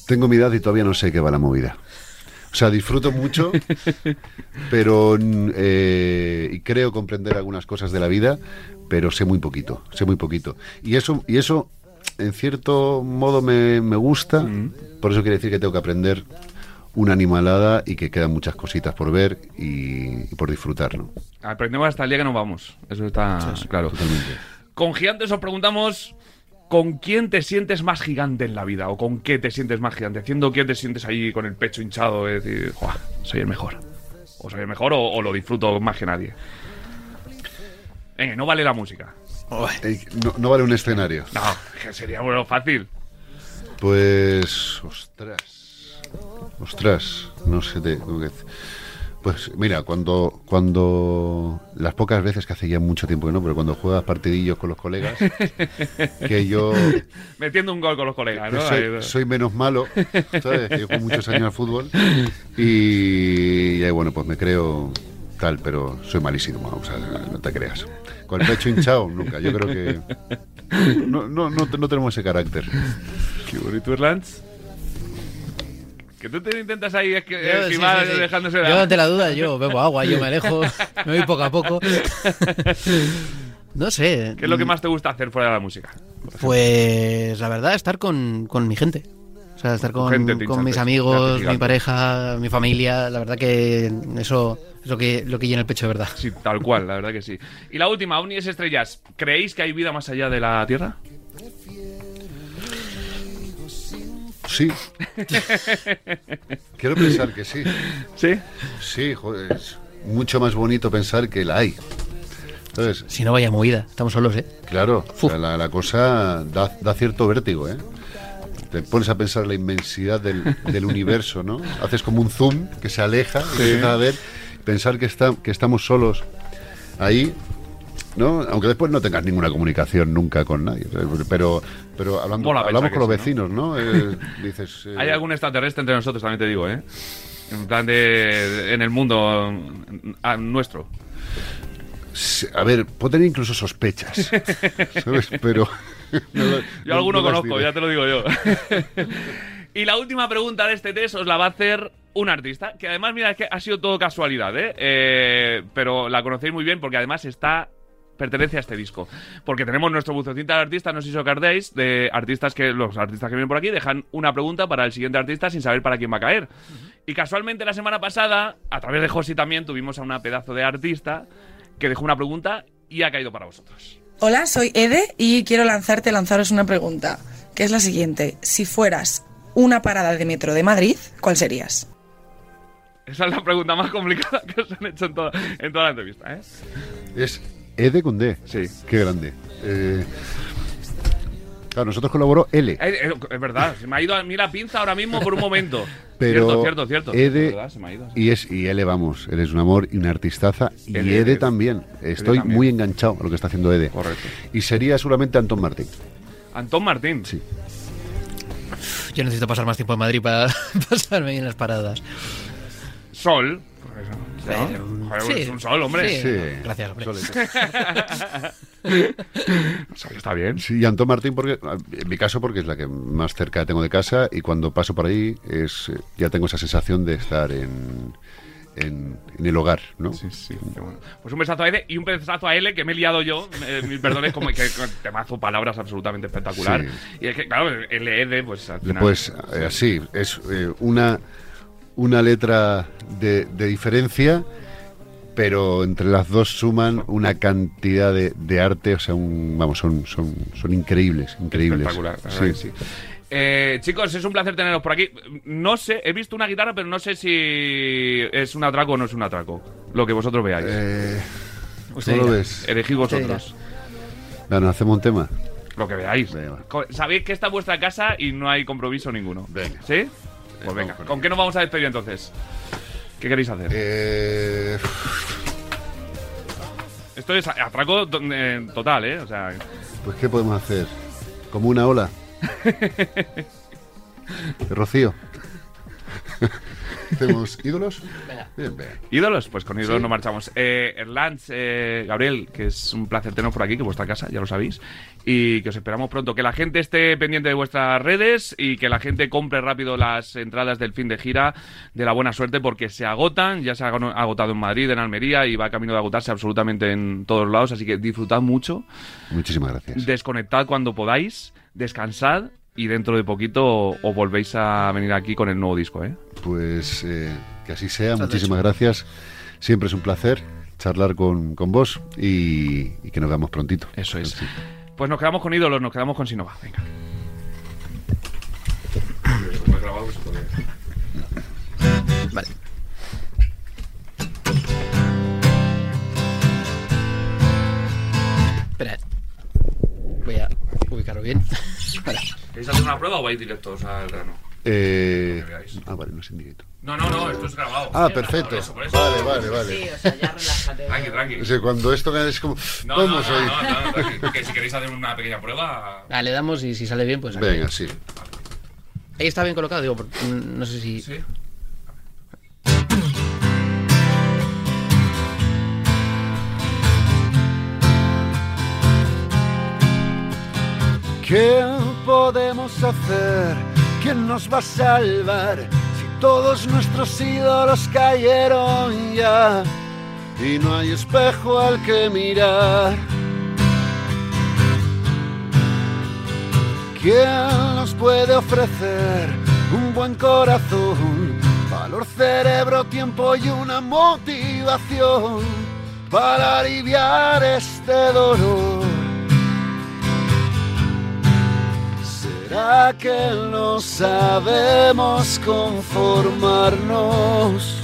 Speaker 5: tengo mi edad y todavía no sé qué va la movida. O sea, disfruto mucho, pero eh, y creo comprender algunas cosas de la vida, pero sé muy poquito, sé muy poquito. Y eso, y eso en cierto modo me, me gusta, por eso quiere decir que tengo que aprender una animalada y que quedan muchas cositas por ver y, y por disfrutar, ¿no?
Speaker 3: Aprendemos hasta el día que nos vamos. Eso está claro.
Speaker 5: Totalmente.
Speaker 3: Con Gigantes os preguntamos ¿Con quién te sientes más gigante en la vida? ¿O con qué te sientes más gigante? ¿Haciendo qué te sientes ahí con el pecho hinchado? Es decir, "Juah, soy el mejor. O soy el mejor o, o lo disfruto más que nadie. Venga, no vale la música.
Speaker 5: Ey, no, no vale un escenario.
Speaker 3: No, que sería bueno fácil.
Speaker 5: Pues. Ostras. Ostras. No sé que- Pues mira, cuando, cuando las pocas veces que hace ya mucho tiempo que no, pero cuando juegas partidillos con los colegas, que yo
Speaker 3: Metiendo un gol con los colegas, ¿no?
Speaker 5: soy, menos malo, ¿sabes? Llevo muchos años al fútbol y, y ahí, bueno, pues me creo tal, pero soy malísimo, o sea, no te creas. Con el pecho hinchado, nunca. Yo creo que no, no, no, no tenemos ese carácter.
Speaker 3: Qué bonito, Erlands. Que tú te intentas ahí es que,
Speaker 6: Yo, sí,
Speaker 3: esquivar
Speaker 6: sí, sí.
Speaker 3: dejándose
Speaker 6: Yo
Speaker 3: la...
Speaker 6: ante la duda, yo bebo agua, yo me alejo, me voy poco a poco. No sé.
Speaker 3: ¿Qué es lo que más te gusta hacer fuera de la música?
Speaker 6: Pues la verdad, estar con, con mi gente. O sea, estar con,
Speaker 3: gente
Speaker 6: con mis amigos, mi pareja, mi familia. La verdad que eso es lo que, lo que llena el pecho de verdad.
Speaker 3: Sí, tal cual, la verdad que sí. Y la última, ovnis estrellas. ¿Creéis que hay vida más allá de la Tierra?
Speaker 5: Sí. Quiero pensar que sí.
Speaker 3: Sí.
Speaker 5: Sí, joder, es mucho más bonito pensar que la hay. ¿Sabes?
Speaker 6: Si no vaya movida, estamos solos, ¿eh?
Speaker 5: Claro, la, la cosa da, da cierto vértigo, ¿eh? Te pones a pensar la inmensidad del, del universo, ¿no? Haces como un zoom que se aleja y empiezas a ver, pensar que, está, que estamos solos ahí, ¿no? Aunque después no tengas ninguna comunicación nunca con nadie. Pero, pero hablando,
Speaker 3: Mola
Speaker 5: hablamos con los vecinos, ¿no? Eh, dices... eh,
Speaker 3: Hay algún extraterrestre entre nosotros, también te digo, ¿eh? En plan de... En el mundo nuestro.
Speaker 5: A ver, puedo tener incluso sospechas, ¿sabes? Pero... no
Speaker 3: Yo
Speaker 5: no-
Speaker 3: alguno conozco,
Speaker 5: diré.
Speaker 3: ya te lo digo yo. y la última pregunta de este test os la va a hacer un artista, que además, mira, es que ha sido todo casualidad, ¿eh? Eh, pero la conocéis muy bien porque además está pertenece a este disco. Porque tenemos nuestro buzoncito de artistas, no sé si os acordáis, de artistas que los artistas que vienen por aquí dejan una pregunta para el siguiente artista sin saber para quién va a caer. Y casualmente la semana pasada, a través de Josi también, tuvimos a una pedazo de artista que dejó una pregunta y ha caído para vosotros.
Speaker 7: Hola, soy Ede y quiero lanzarte, lanzaros una pregunta, que es la siguiente. Si fueras una parada de metro de Madrid, ¿cuál serías?
Speaker 3: Esa es la pregunta más complicada que os han hecho en toda, en toda la entrevista, ¿eh?
Speaker 5: Es Ede con D.
Speaker 3: Sí.
Speaker 5: Qué grande. Eh, claro, nosotros colaboró L.
Speaker 3: Eh, eh, Es verdad, se me ha ido a mí la pinza ahora mismo por un momento.
Speaker 5: Pero
Speaker 3: cierto, cierto, cierto.
Speaker 5: Ede
Speaker 3: verdad, se me ha ido.
Speaker 5: y es y L, vamos, él es un amor y una artistaza. Y
Speaker 3: Ede,
Speaker 5: también. Estoy
Speaker 3: también.
Speaker 5: muy enganchado a lo que está haciendo Ede.
Speaker 3: Correcto.
Speaker 5: Y sería seguramente Antón Martín.
Speaker 3: Antón Martín.
Speaker 5: Sí.
Speaker 6: Yo necesito pasar más tiempo en Madrid para pasarme bien las paradas.
Speaker 3: Sol. Eso, ¿no? Joder,
Speaker 6: sí.
Speaker 3: es un sol, hombre.
Speaker 6: Sí.
Speaker 5: Sí.
Speaker 6: Gracias, hombre.
Speaker 3: Está bien.
Speaker 5: Sí, y Antón Martín, porque, en mi caso, porque es la que más cerca tengo de casa y cuando paso por ahí es, ya tengo esa sensación de estar en, en, en el hogar, ¿no?
Speaker 3: Sí, sí, bueno. Pues un besazo a Ede y un besazo a L que me he liado yo. Eh, mil perdones, como que con temazo, palabras absolutamente espectacular.
Speaker 5: Sí.
Speaker 3: Y es que, claro, el Ede, pues al final.
Speaker 5: Pues eh, sí, es eh, una, una letra de, de diferencia, pero entre las dos suman una cantidad de, de arte, o sea, un, vamos, son, son, son increíbles, increíbles.
Speaker 3: Espectacular, sí. Eh, chicos, es un placer teneros por aquí. No sé, he visto una guitarra, pero no sé si es un atraco o no es un atraco. Lo que vosotros veáis.
Speaker 5: Eh, ¿Cómo lo ves?
Speaker 3: Elegid vosotros.
Speaker 5: Bueno, hacemos un tema.
Speaker 3: Lo que veáis.
Speaker 5: Venga.
Speaker 3: Sabéis que esta es vuestra casa y no hay compromiso ninguno.
Speaker 5: Venga.
Speaker 3: ¿Sí? Pues venga.
Speaker 5: con
Speaker 3: ¿Con
Speaker 5: ello.
Speaker 3: qué nos vamos a despedir entonces? ¿Qué queréis hacer?
Speaker 5: Eh,
Speaker 3: Esto es atraco eh, total, ¿eh? O sea,
Speaker 5: pues, ¿qué podemos hacer? Como una ola. Rocío. ¿Hacemos ídolos? Bien, bien.
Speaker 3: ídolos, pues con ídolos no marchamos. Eh, Erlans, eh, Gabriel, que es un placer teneros por aquí, que es vuestra casa, ya lo sabéis. Y que os esperamos pronto. Que la gente esté pendiente de vuestras redes y que la gente compre rápido las entradas del fin de gira de la buena suerte porque se agotan. Ya se ha agotado en Madrid, en Almería y va camino de agotarse absolutamente en todos lados. Así que disfrutad mucho.
Speaker 5: Muchísimas gracias.
Speaker 3: Desconectad cuando podáis, descansad y dentro de poquito os volvéis a venir aquí con el nuevo disco, ¿eh?
Speaker 5: Pues eh, que así sea. Muchísimas gracias. Siempre es un placer charlar con, con vos y, y que nos veamos prontito.
Speaker 3: Eso es.
Speaker 5: Sí.
Speaker 3: Pues nos quedamos con ídolos, nos quedamos con Sinova. Venga. Prueba o vais directos al grano?
Speaker 8: Eh, ah, vale, no es indirecto.
Speaker 3: No, no, no, esto es grabado.
Speaker 8: Ah, perfecto.
Speaker 3: Por eso, por eso.
Speaker 8: Vale, vale, vale.
Speaker 9: Sí, o sea, ya relájate.
Speaker 3: Tranqui, tranqui.
Speaker 8: O sea, cuando esto es como...
Speaker 3: No, no,
Speaker 8: Vamos
Speaker 3: no, no, no. Que si queréis hacer una pequeña prueba.
Speaker 6: Ah, le damos y si sale bien, pues.
Speaker 8: Venga, sí.
Speaker 6: Ahí está bien colocado, digo, por- mm, no sé si.
Speaker 3: Sí.
Speaker 5: ¿Qué podemos hacer? ¿Quién nos va a salvar? Si todos nuestros ídolos cayeron ya y no hay espejo al que mirar. ¿Quién nos puede ofrecer un buen corazón? Valor, cerebro, tiempo y una motivación para aliviar este dolor. ¿Será que no sabemos conformarnos?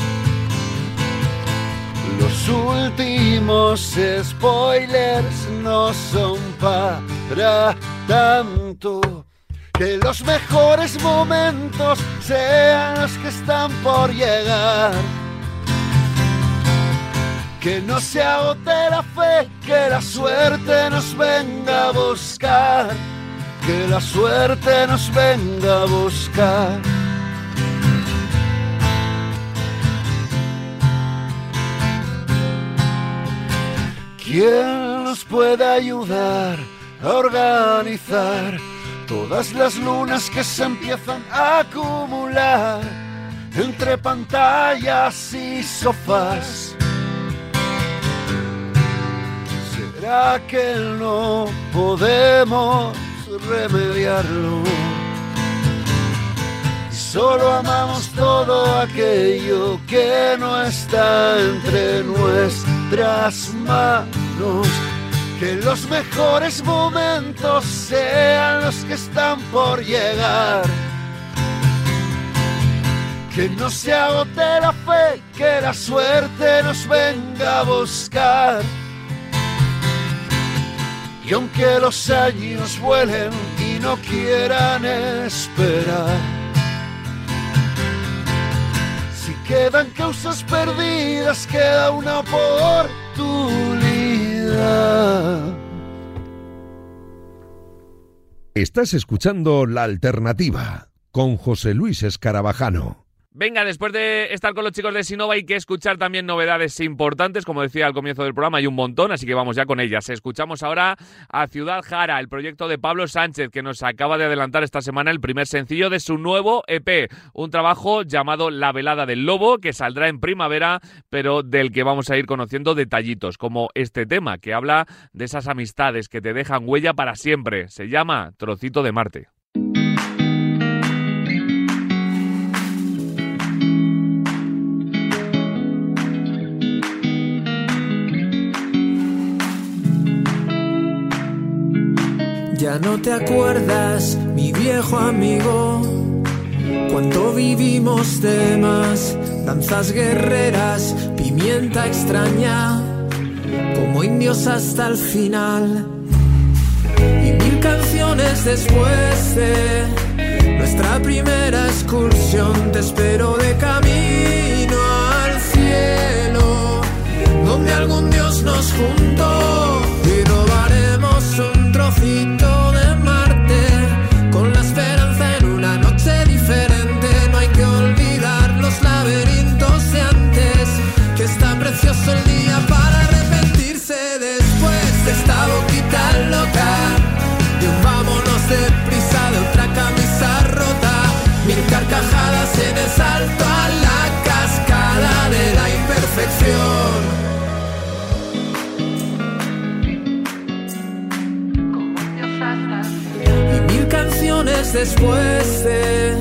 Speaker 5: Los últimos spoilers no son para tanto. Que los mejores momentos sean los que están por llegar. Que no se agote la fe, que la suerte nos venga a buscar. Que la suerte nos venga a buscar. ¿Quién nos puede ayudar a organizar todas las lunas que se empiezan a acumular entre pantallas y sofás? ¿Será que no podemos remediarlo? Y Solo amamos todo aquello que no está entre nuestras manos. Que los mejores momentos sean los que están por llegar. Que no se agote la fe, que la suerte nos venga a buscar. Y aunque los años vuelen y no quieran esperar, si quedan causas perdidas, queda una oportunidad.
Speaker 1: Estás escuchando La Alternativa con José Luis Escarabajano.
Speaker 3: Venga, después de estar con los chicos de Sinova hay que escuchar también novedades importantes, como decía al comienzo del programa, hay un montón, así que vamos ya con ellas. Escuchamos ahora a Ciudad Jara, el proyecto de Pablo Sánchez, que nos acaba de adelantar esta semana el primer sencillo de su nuevo EP, un trabajo llamado La Velada del Lobo, que saldrá en primavera, pero del que vamos a ir conociendo detallitos, como este tema, que habla de esas amistades que te dejan huella para siempre. Se llama Trocito de Marte.
Speaker 2: Ya no te acuerdas, mi viejo amigo, cuánto vivimos de más, danzas guerreras, pimienta extraña, como indios hasta el final. Y mil canciones después de nuestra primera excursión, te espero de camino al cielo, donde algún dios nos juntó y robaremos un trocito después de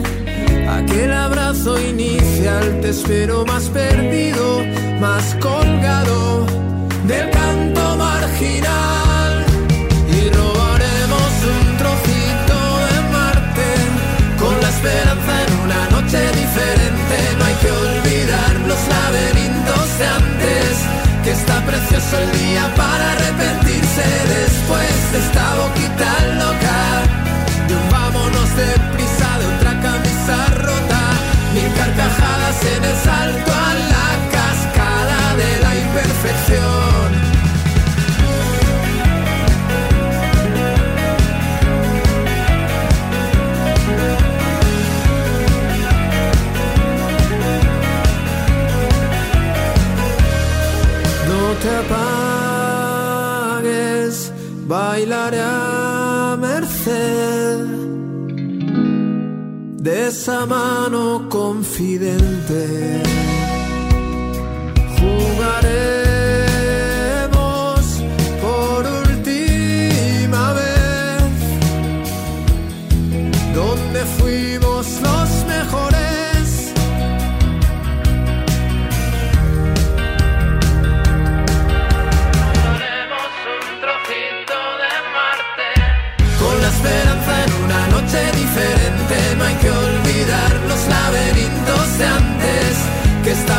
Speaker 2: aquel abrazo inicial te espero más perdido, más colgado del canto marginal y robaremos un trocito de Marte con la esperanza en una noche diferente. No hay que olvidar los laberintos de antes, que está precioso el día para arrepentirse después de esta boquita Deprisa, de otra camisa rota, mil carcajadas en el salto a la cascada de la imperfección. No te apagues, bailaré a merced de esa mano confidente. Jugaremos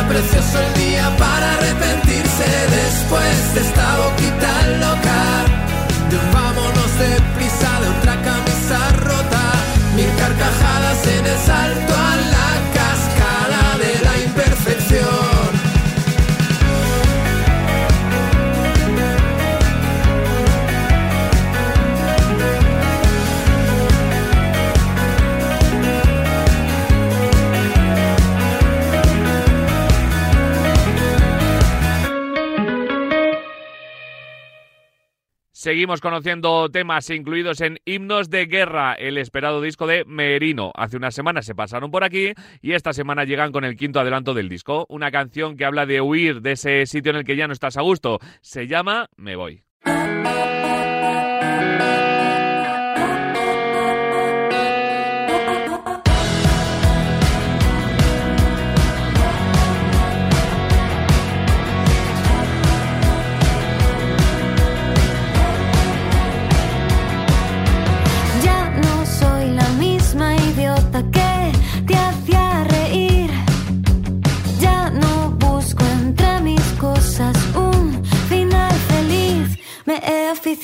Speaker 2: precioso el día para arrepentirse después de esta boquita loca. De un vámonos deprisa, de otra camisa rota, mil carcajadas en el salto a la
Speaker 3: Seguimos conociendo temas incluidos en Himnos de Guerra, el esperado disco de Merino. Hace unas semanas se pasaron por aquí y esta semana llegan con el quinto adelanto del disco. Una canción que habla de huir de ese sitio en el que ya no estás a gusto. Se llama Me Voy.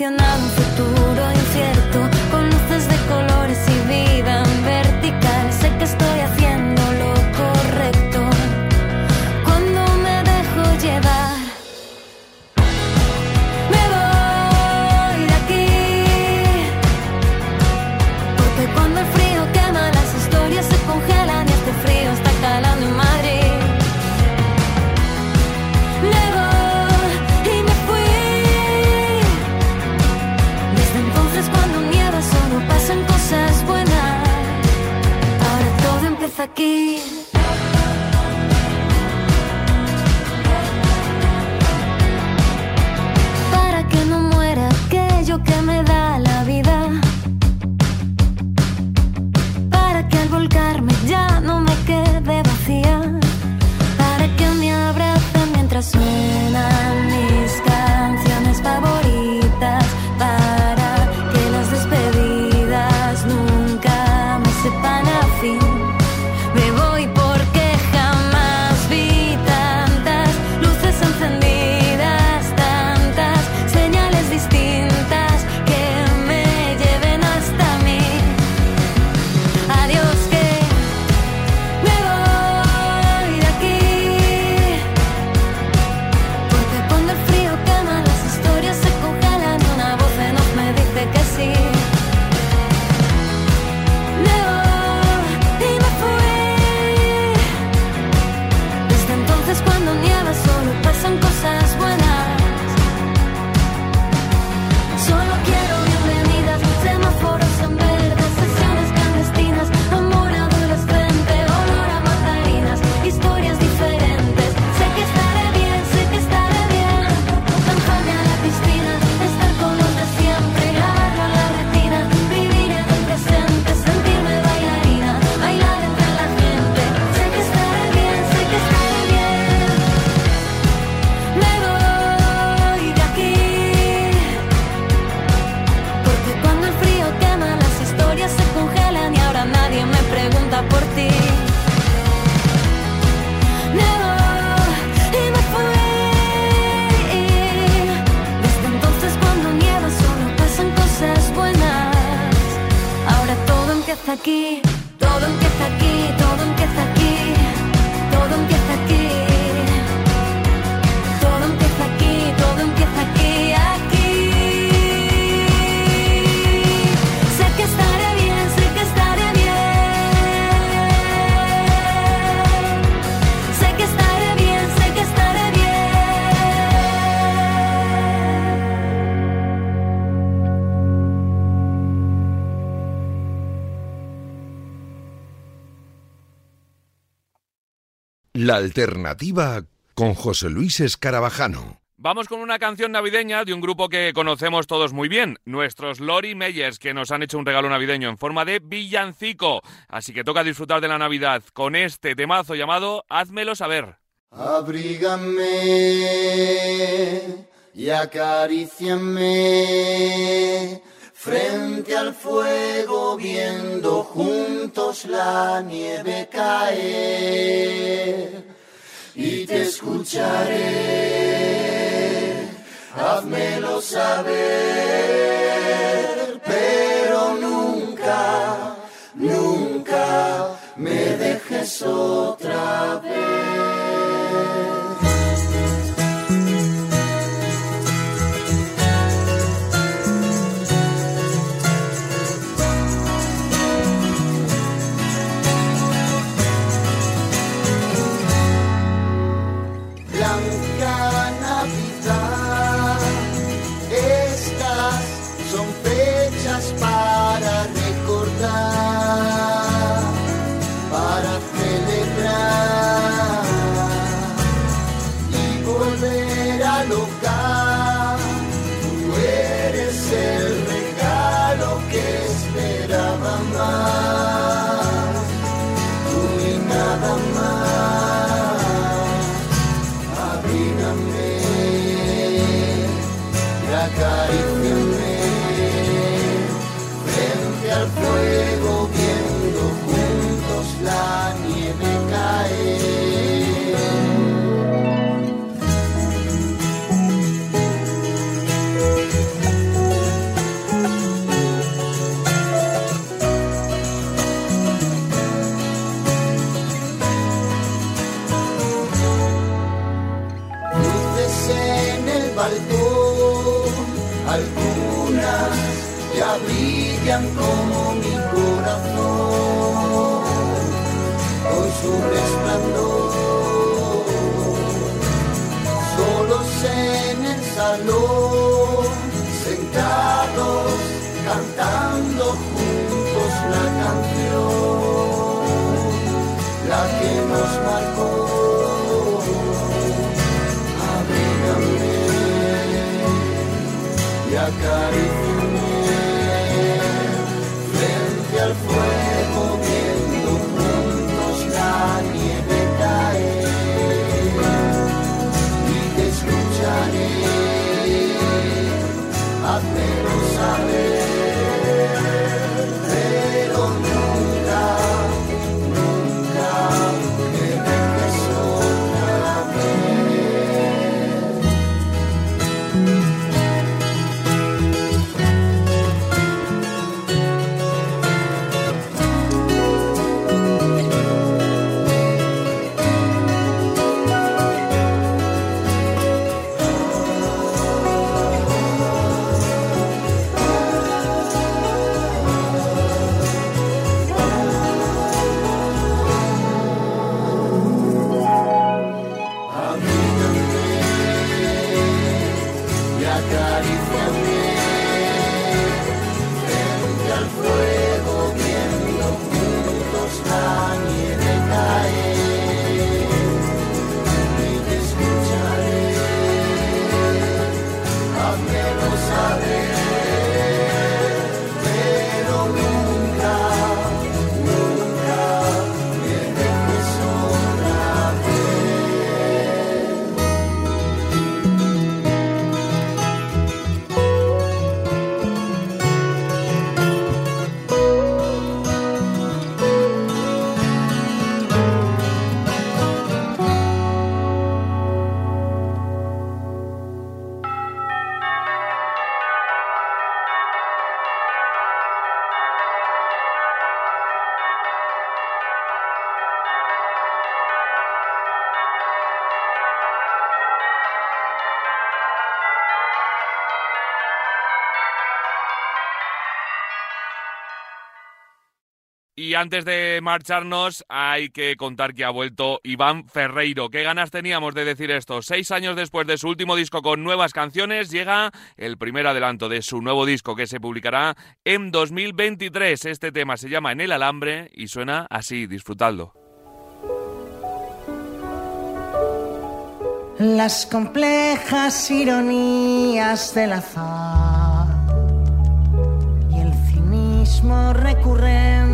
Speaker 10: A un futuro
Speaker 1: La alternativa con José Luis Escarabajano.
Speaker 3: Vamos con una canción navideña de un grupo que conocemos todos muy bien, nuestros Lori Meyers, que nos han hecho un regalo navideño en forma de villancico. Así que toca disfrutar de la Navidad con este temazo llamado Házmelo saber.
Speaker 4: Abrígame y acaríciame frente al fuego viendo juntos la nieve caer y te escucharé, házmelo saber, pero nunca, nunca me dejes otra vez. Y
Speaker 3: Antes de marcharnos, hay que contar que ha vuelto Iván Ferreiro. ¿Qué ganas teníamos de decir esto? Seis años después de su último disco con nuevas canciones, llega el primer adelanto de su nuevo disco que se publicará en 2023. Este tema se llama En el Alambre y suena así, disfrutadlo.
Speaker 11: Las complejas ironías del azar y el cinismo recurrente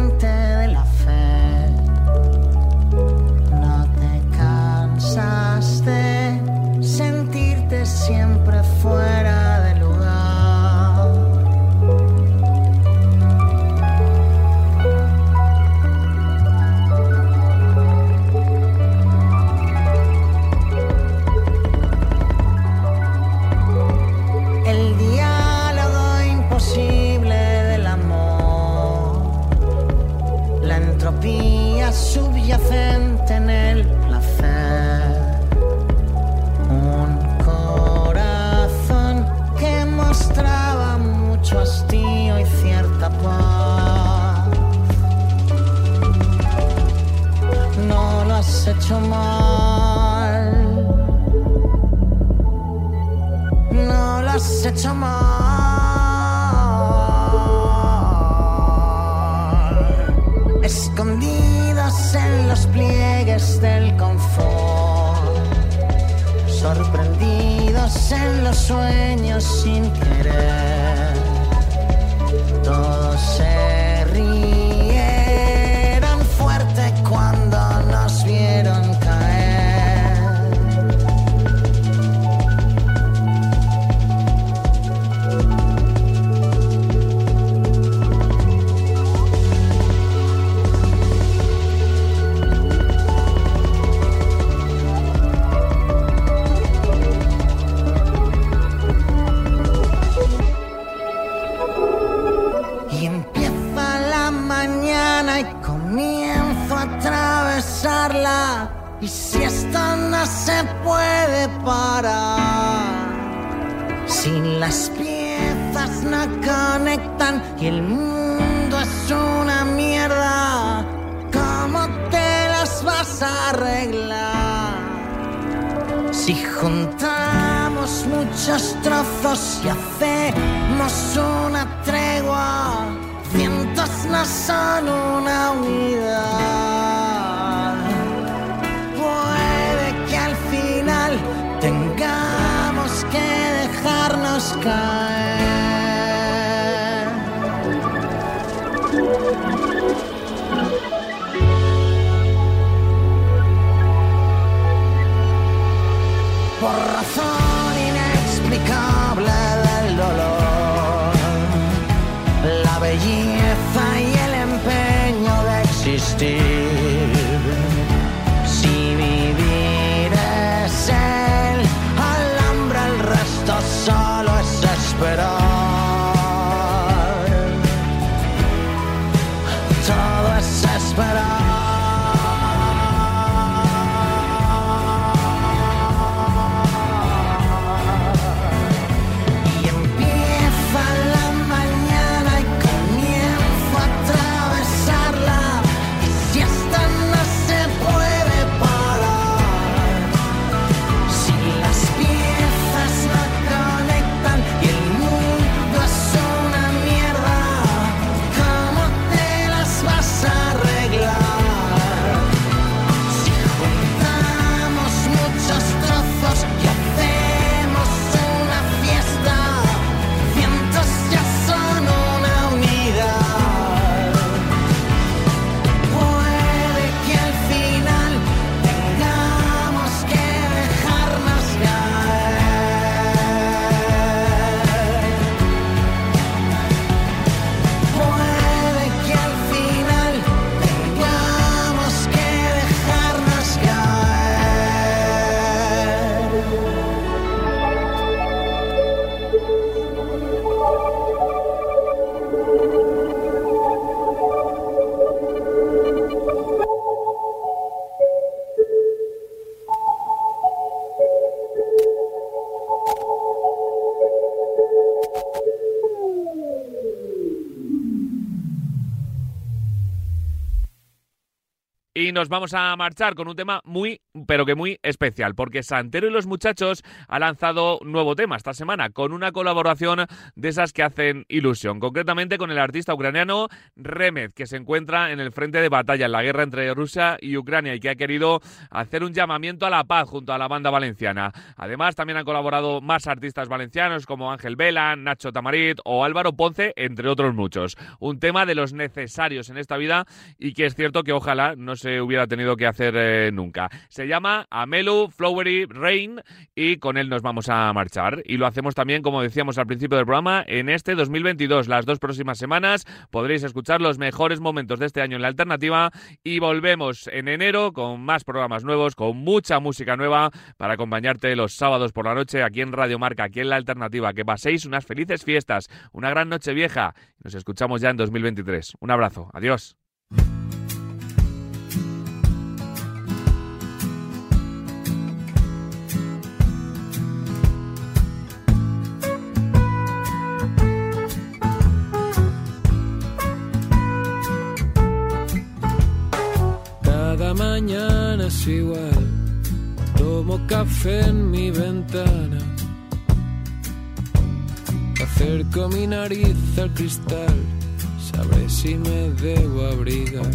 Speaker 11: sentirte siempre fuera mal. Escondidos en los pliegues del confort, sorprendidos en los sueños sin querer. Nos
Speaker 3: vamos a marchar con un tema muy, pero que muy especial, porque Santero y los muchachos ha lanzado nuevo tema esta semana, con una colaboración de esas que hacen ilusión, concretamente con el artista ucraniano Remed, que se encuentra en el frente de batalla en la guerra entre Rusia y Ucrania y que ha querido hacer un llamamiento a la paz junto a la banda valenciana. Además, también han colaborado más artistas valencianos como Ángel Vela, Nacho Tamarit o Álvaro Ponce, entre otros muchos. Un tema de los necesarios en esta vida y que es cierto que ojalá no se hubiera tenido que hacer eh, nunca. Llama Amelu Flowery Rain y con él nos vamos a marchar. Y lo hacemos también, como decíamos al principio del programa, en este 2022. Las dos próximas semanas podréis escuchar los mejores momentos de este año en la alternativa y volvemos en enero con más programas nuevos, con mucha música nueva para acompañarte los sábados por la noche aquí en Radio Marca, aquí en la alternativa. Que paséis unas felices fiestas, una gran noche vieja. Nos escuchamos ya en 2023. Un abrazo. Adiós.
Speaker 2: Es igual. Tomo café en mi ventana. Acerco mi nariz al cristal. Sabré si me debo abrigar.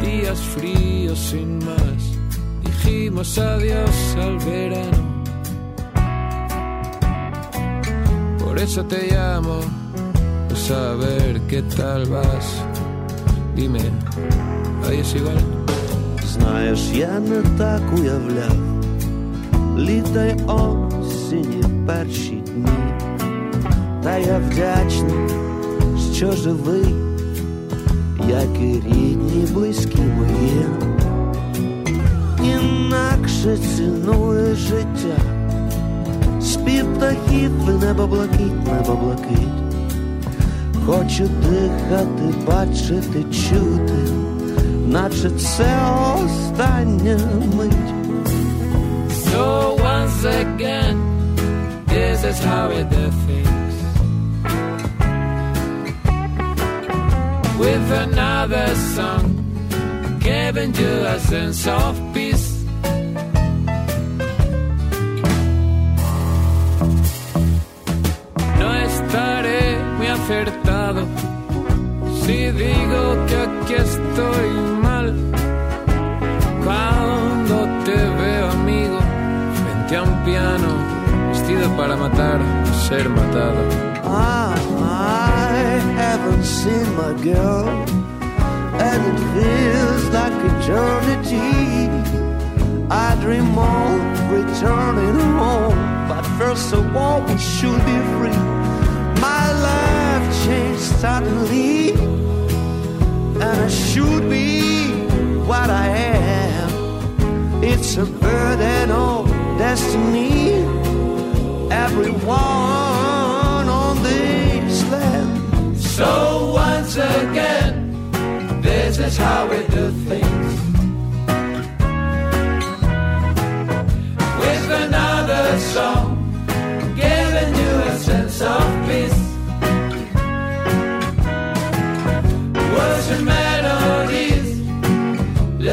Speaker 2: Días fríos sin más. Dijimos adiós al verano. Por eso te llamo. A saber qué tal vas. Dime, ahí es igual.
Speaker 12: Знаєш, я не так уявляв літа й осені перші дні, та я вдячний, що живий, як і рідні, близькі мої, інакше цінує життя, спів птахів небо блакить, небо блакить. Хочу дихати, бачити, чути, наче це остання мить.
Speaker 2: So once again, this is how we do things. With another song, giving you a sense of si digo que aquí estoy mal. Cuando te veo amigo frente a un piano vestido para matar, ser matado.
Speaker 12: I haven't seen my girl, and it feels like eternity. I dream of returning home, but first of all, we should be free. Suddenly, and I should be what I am. It's a burden of destiny. Everyone on this land.
Speaker 2: So once again, this is how we do things. With another song, giving you a sense of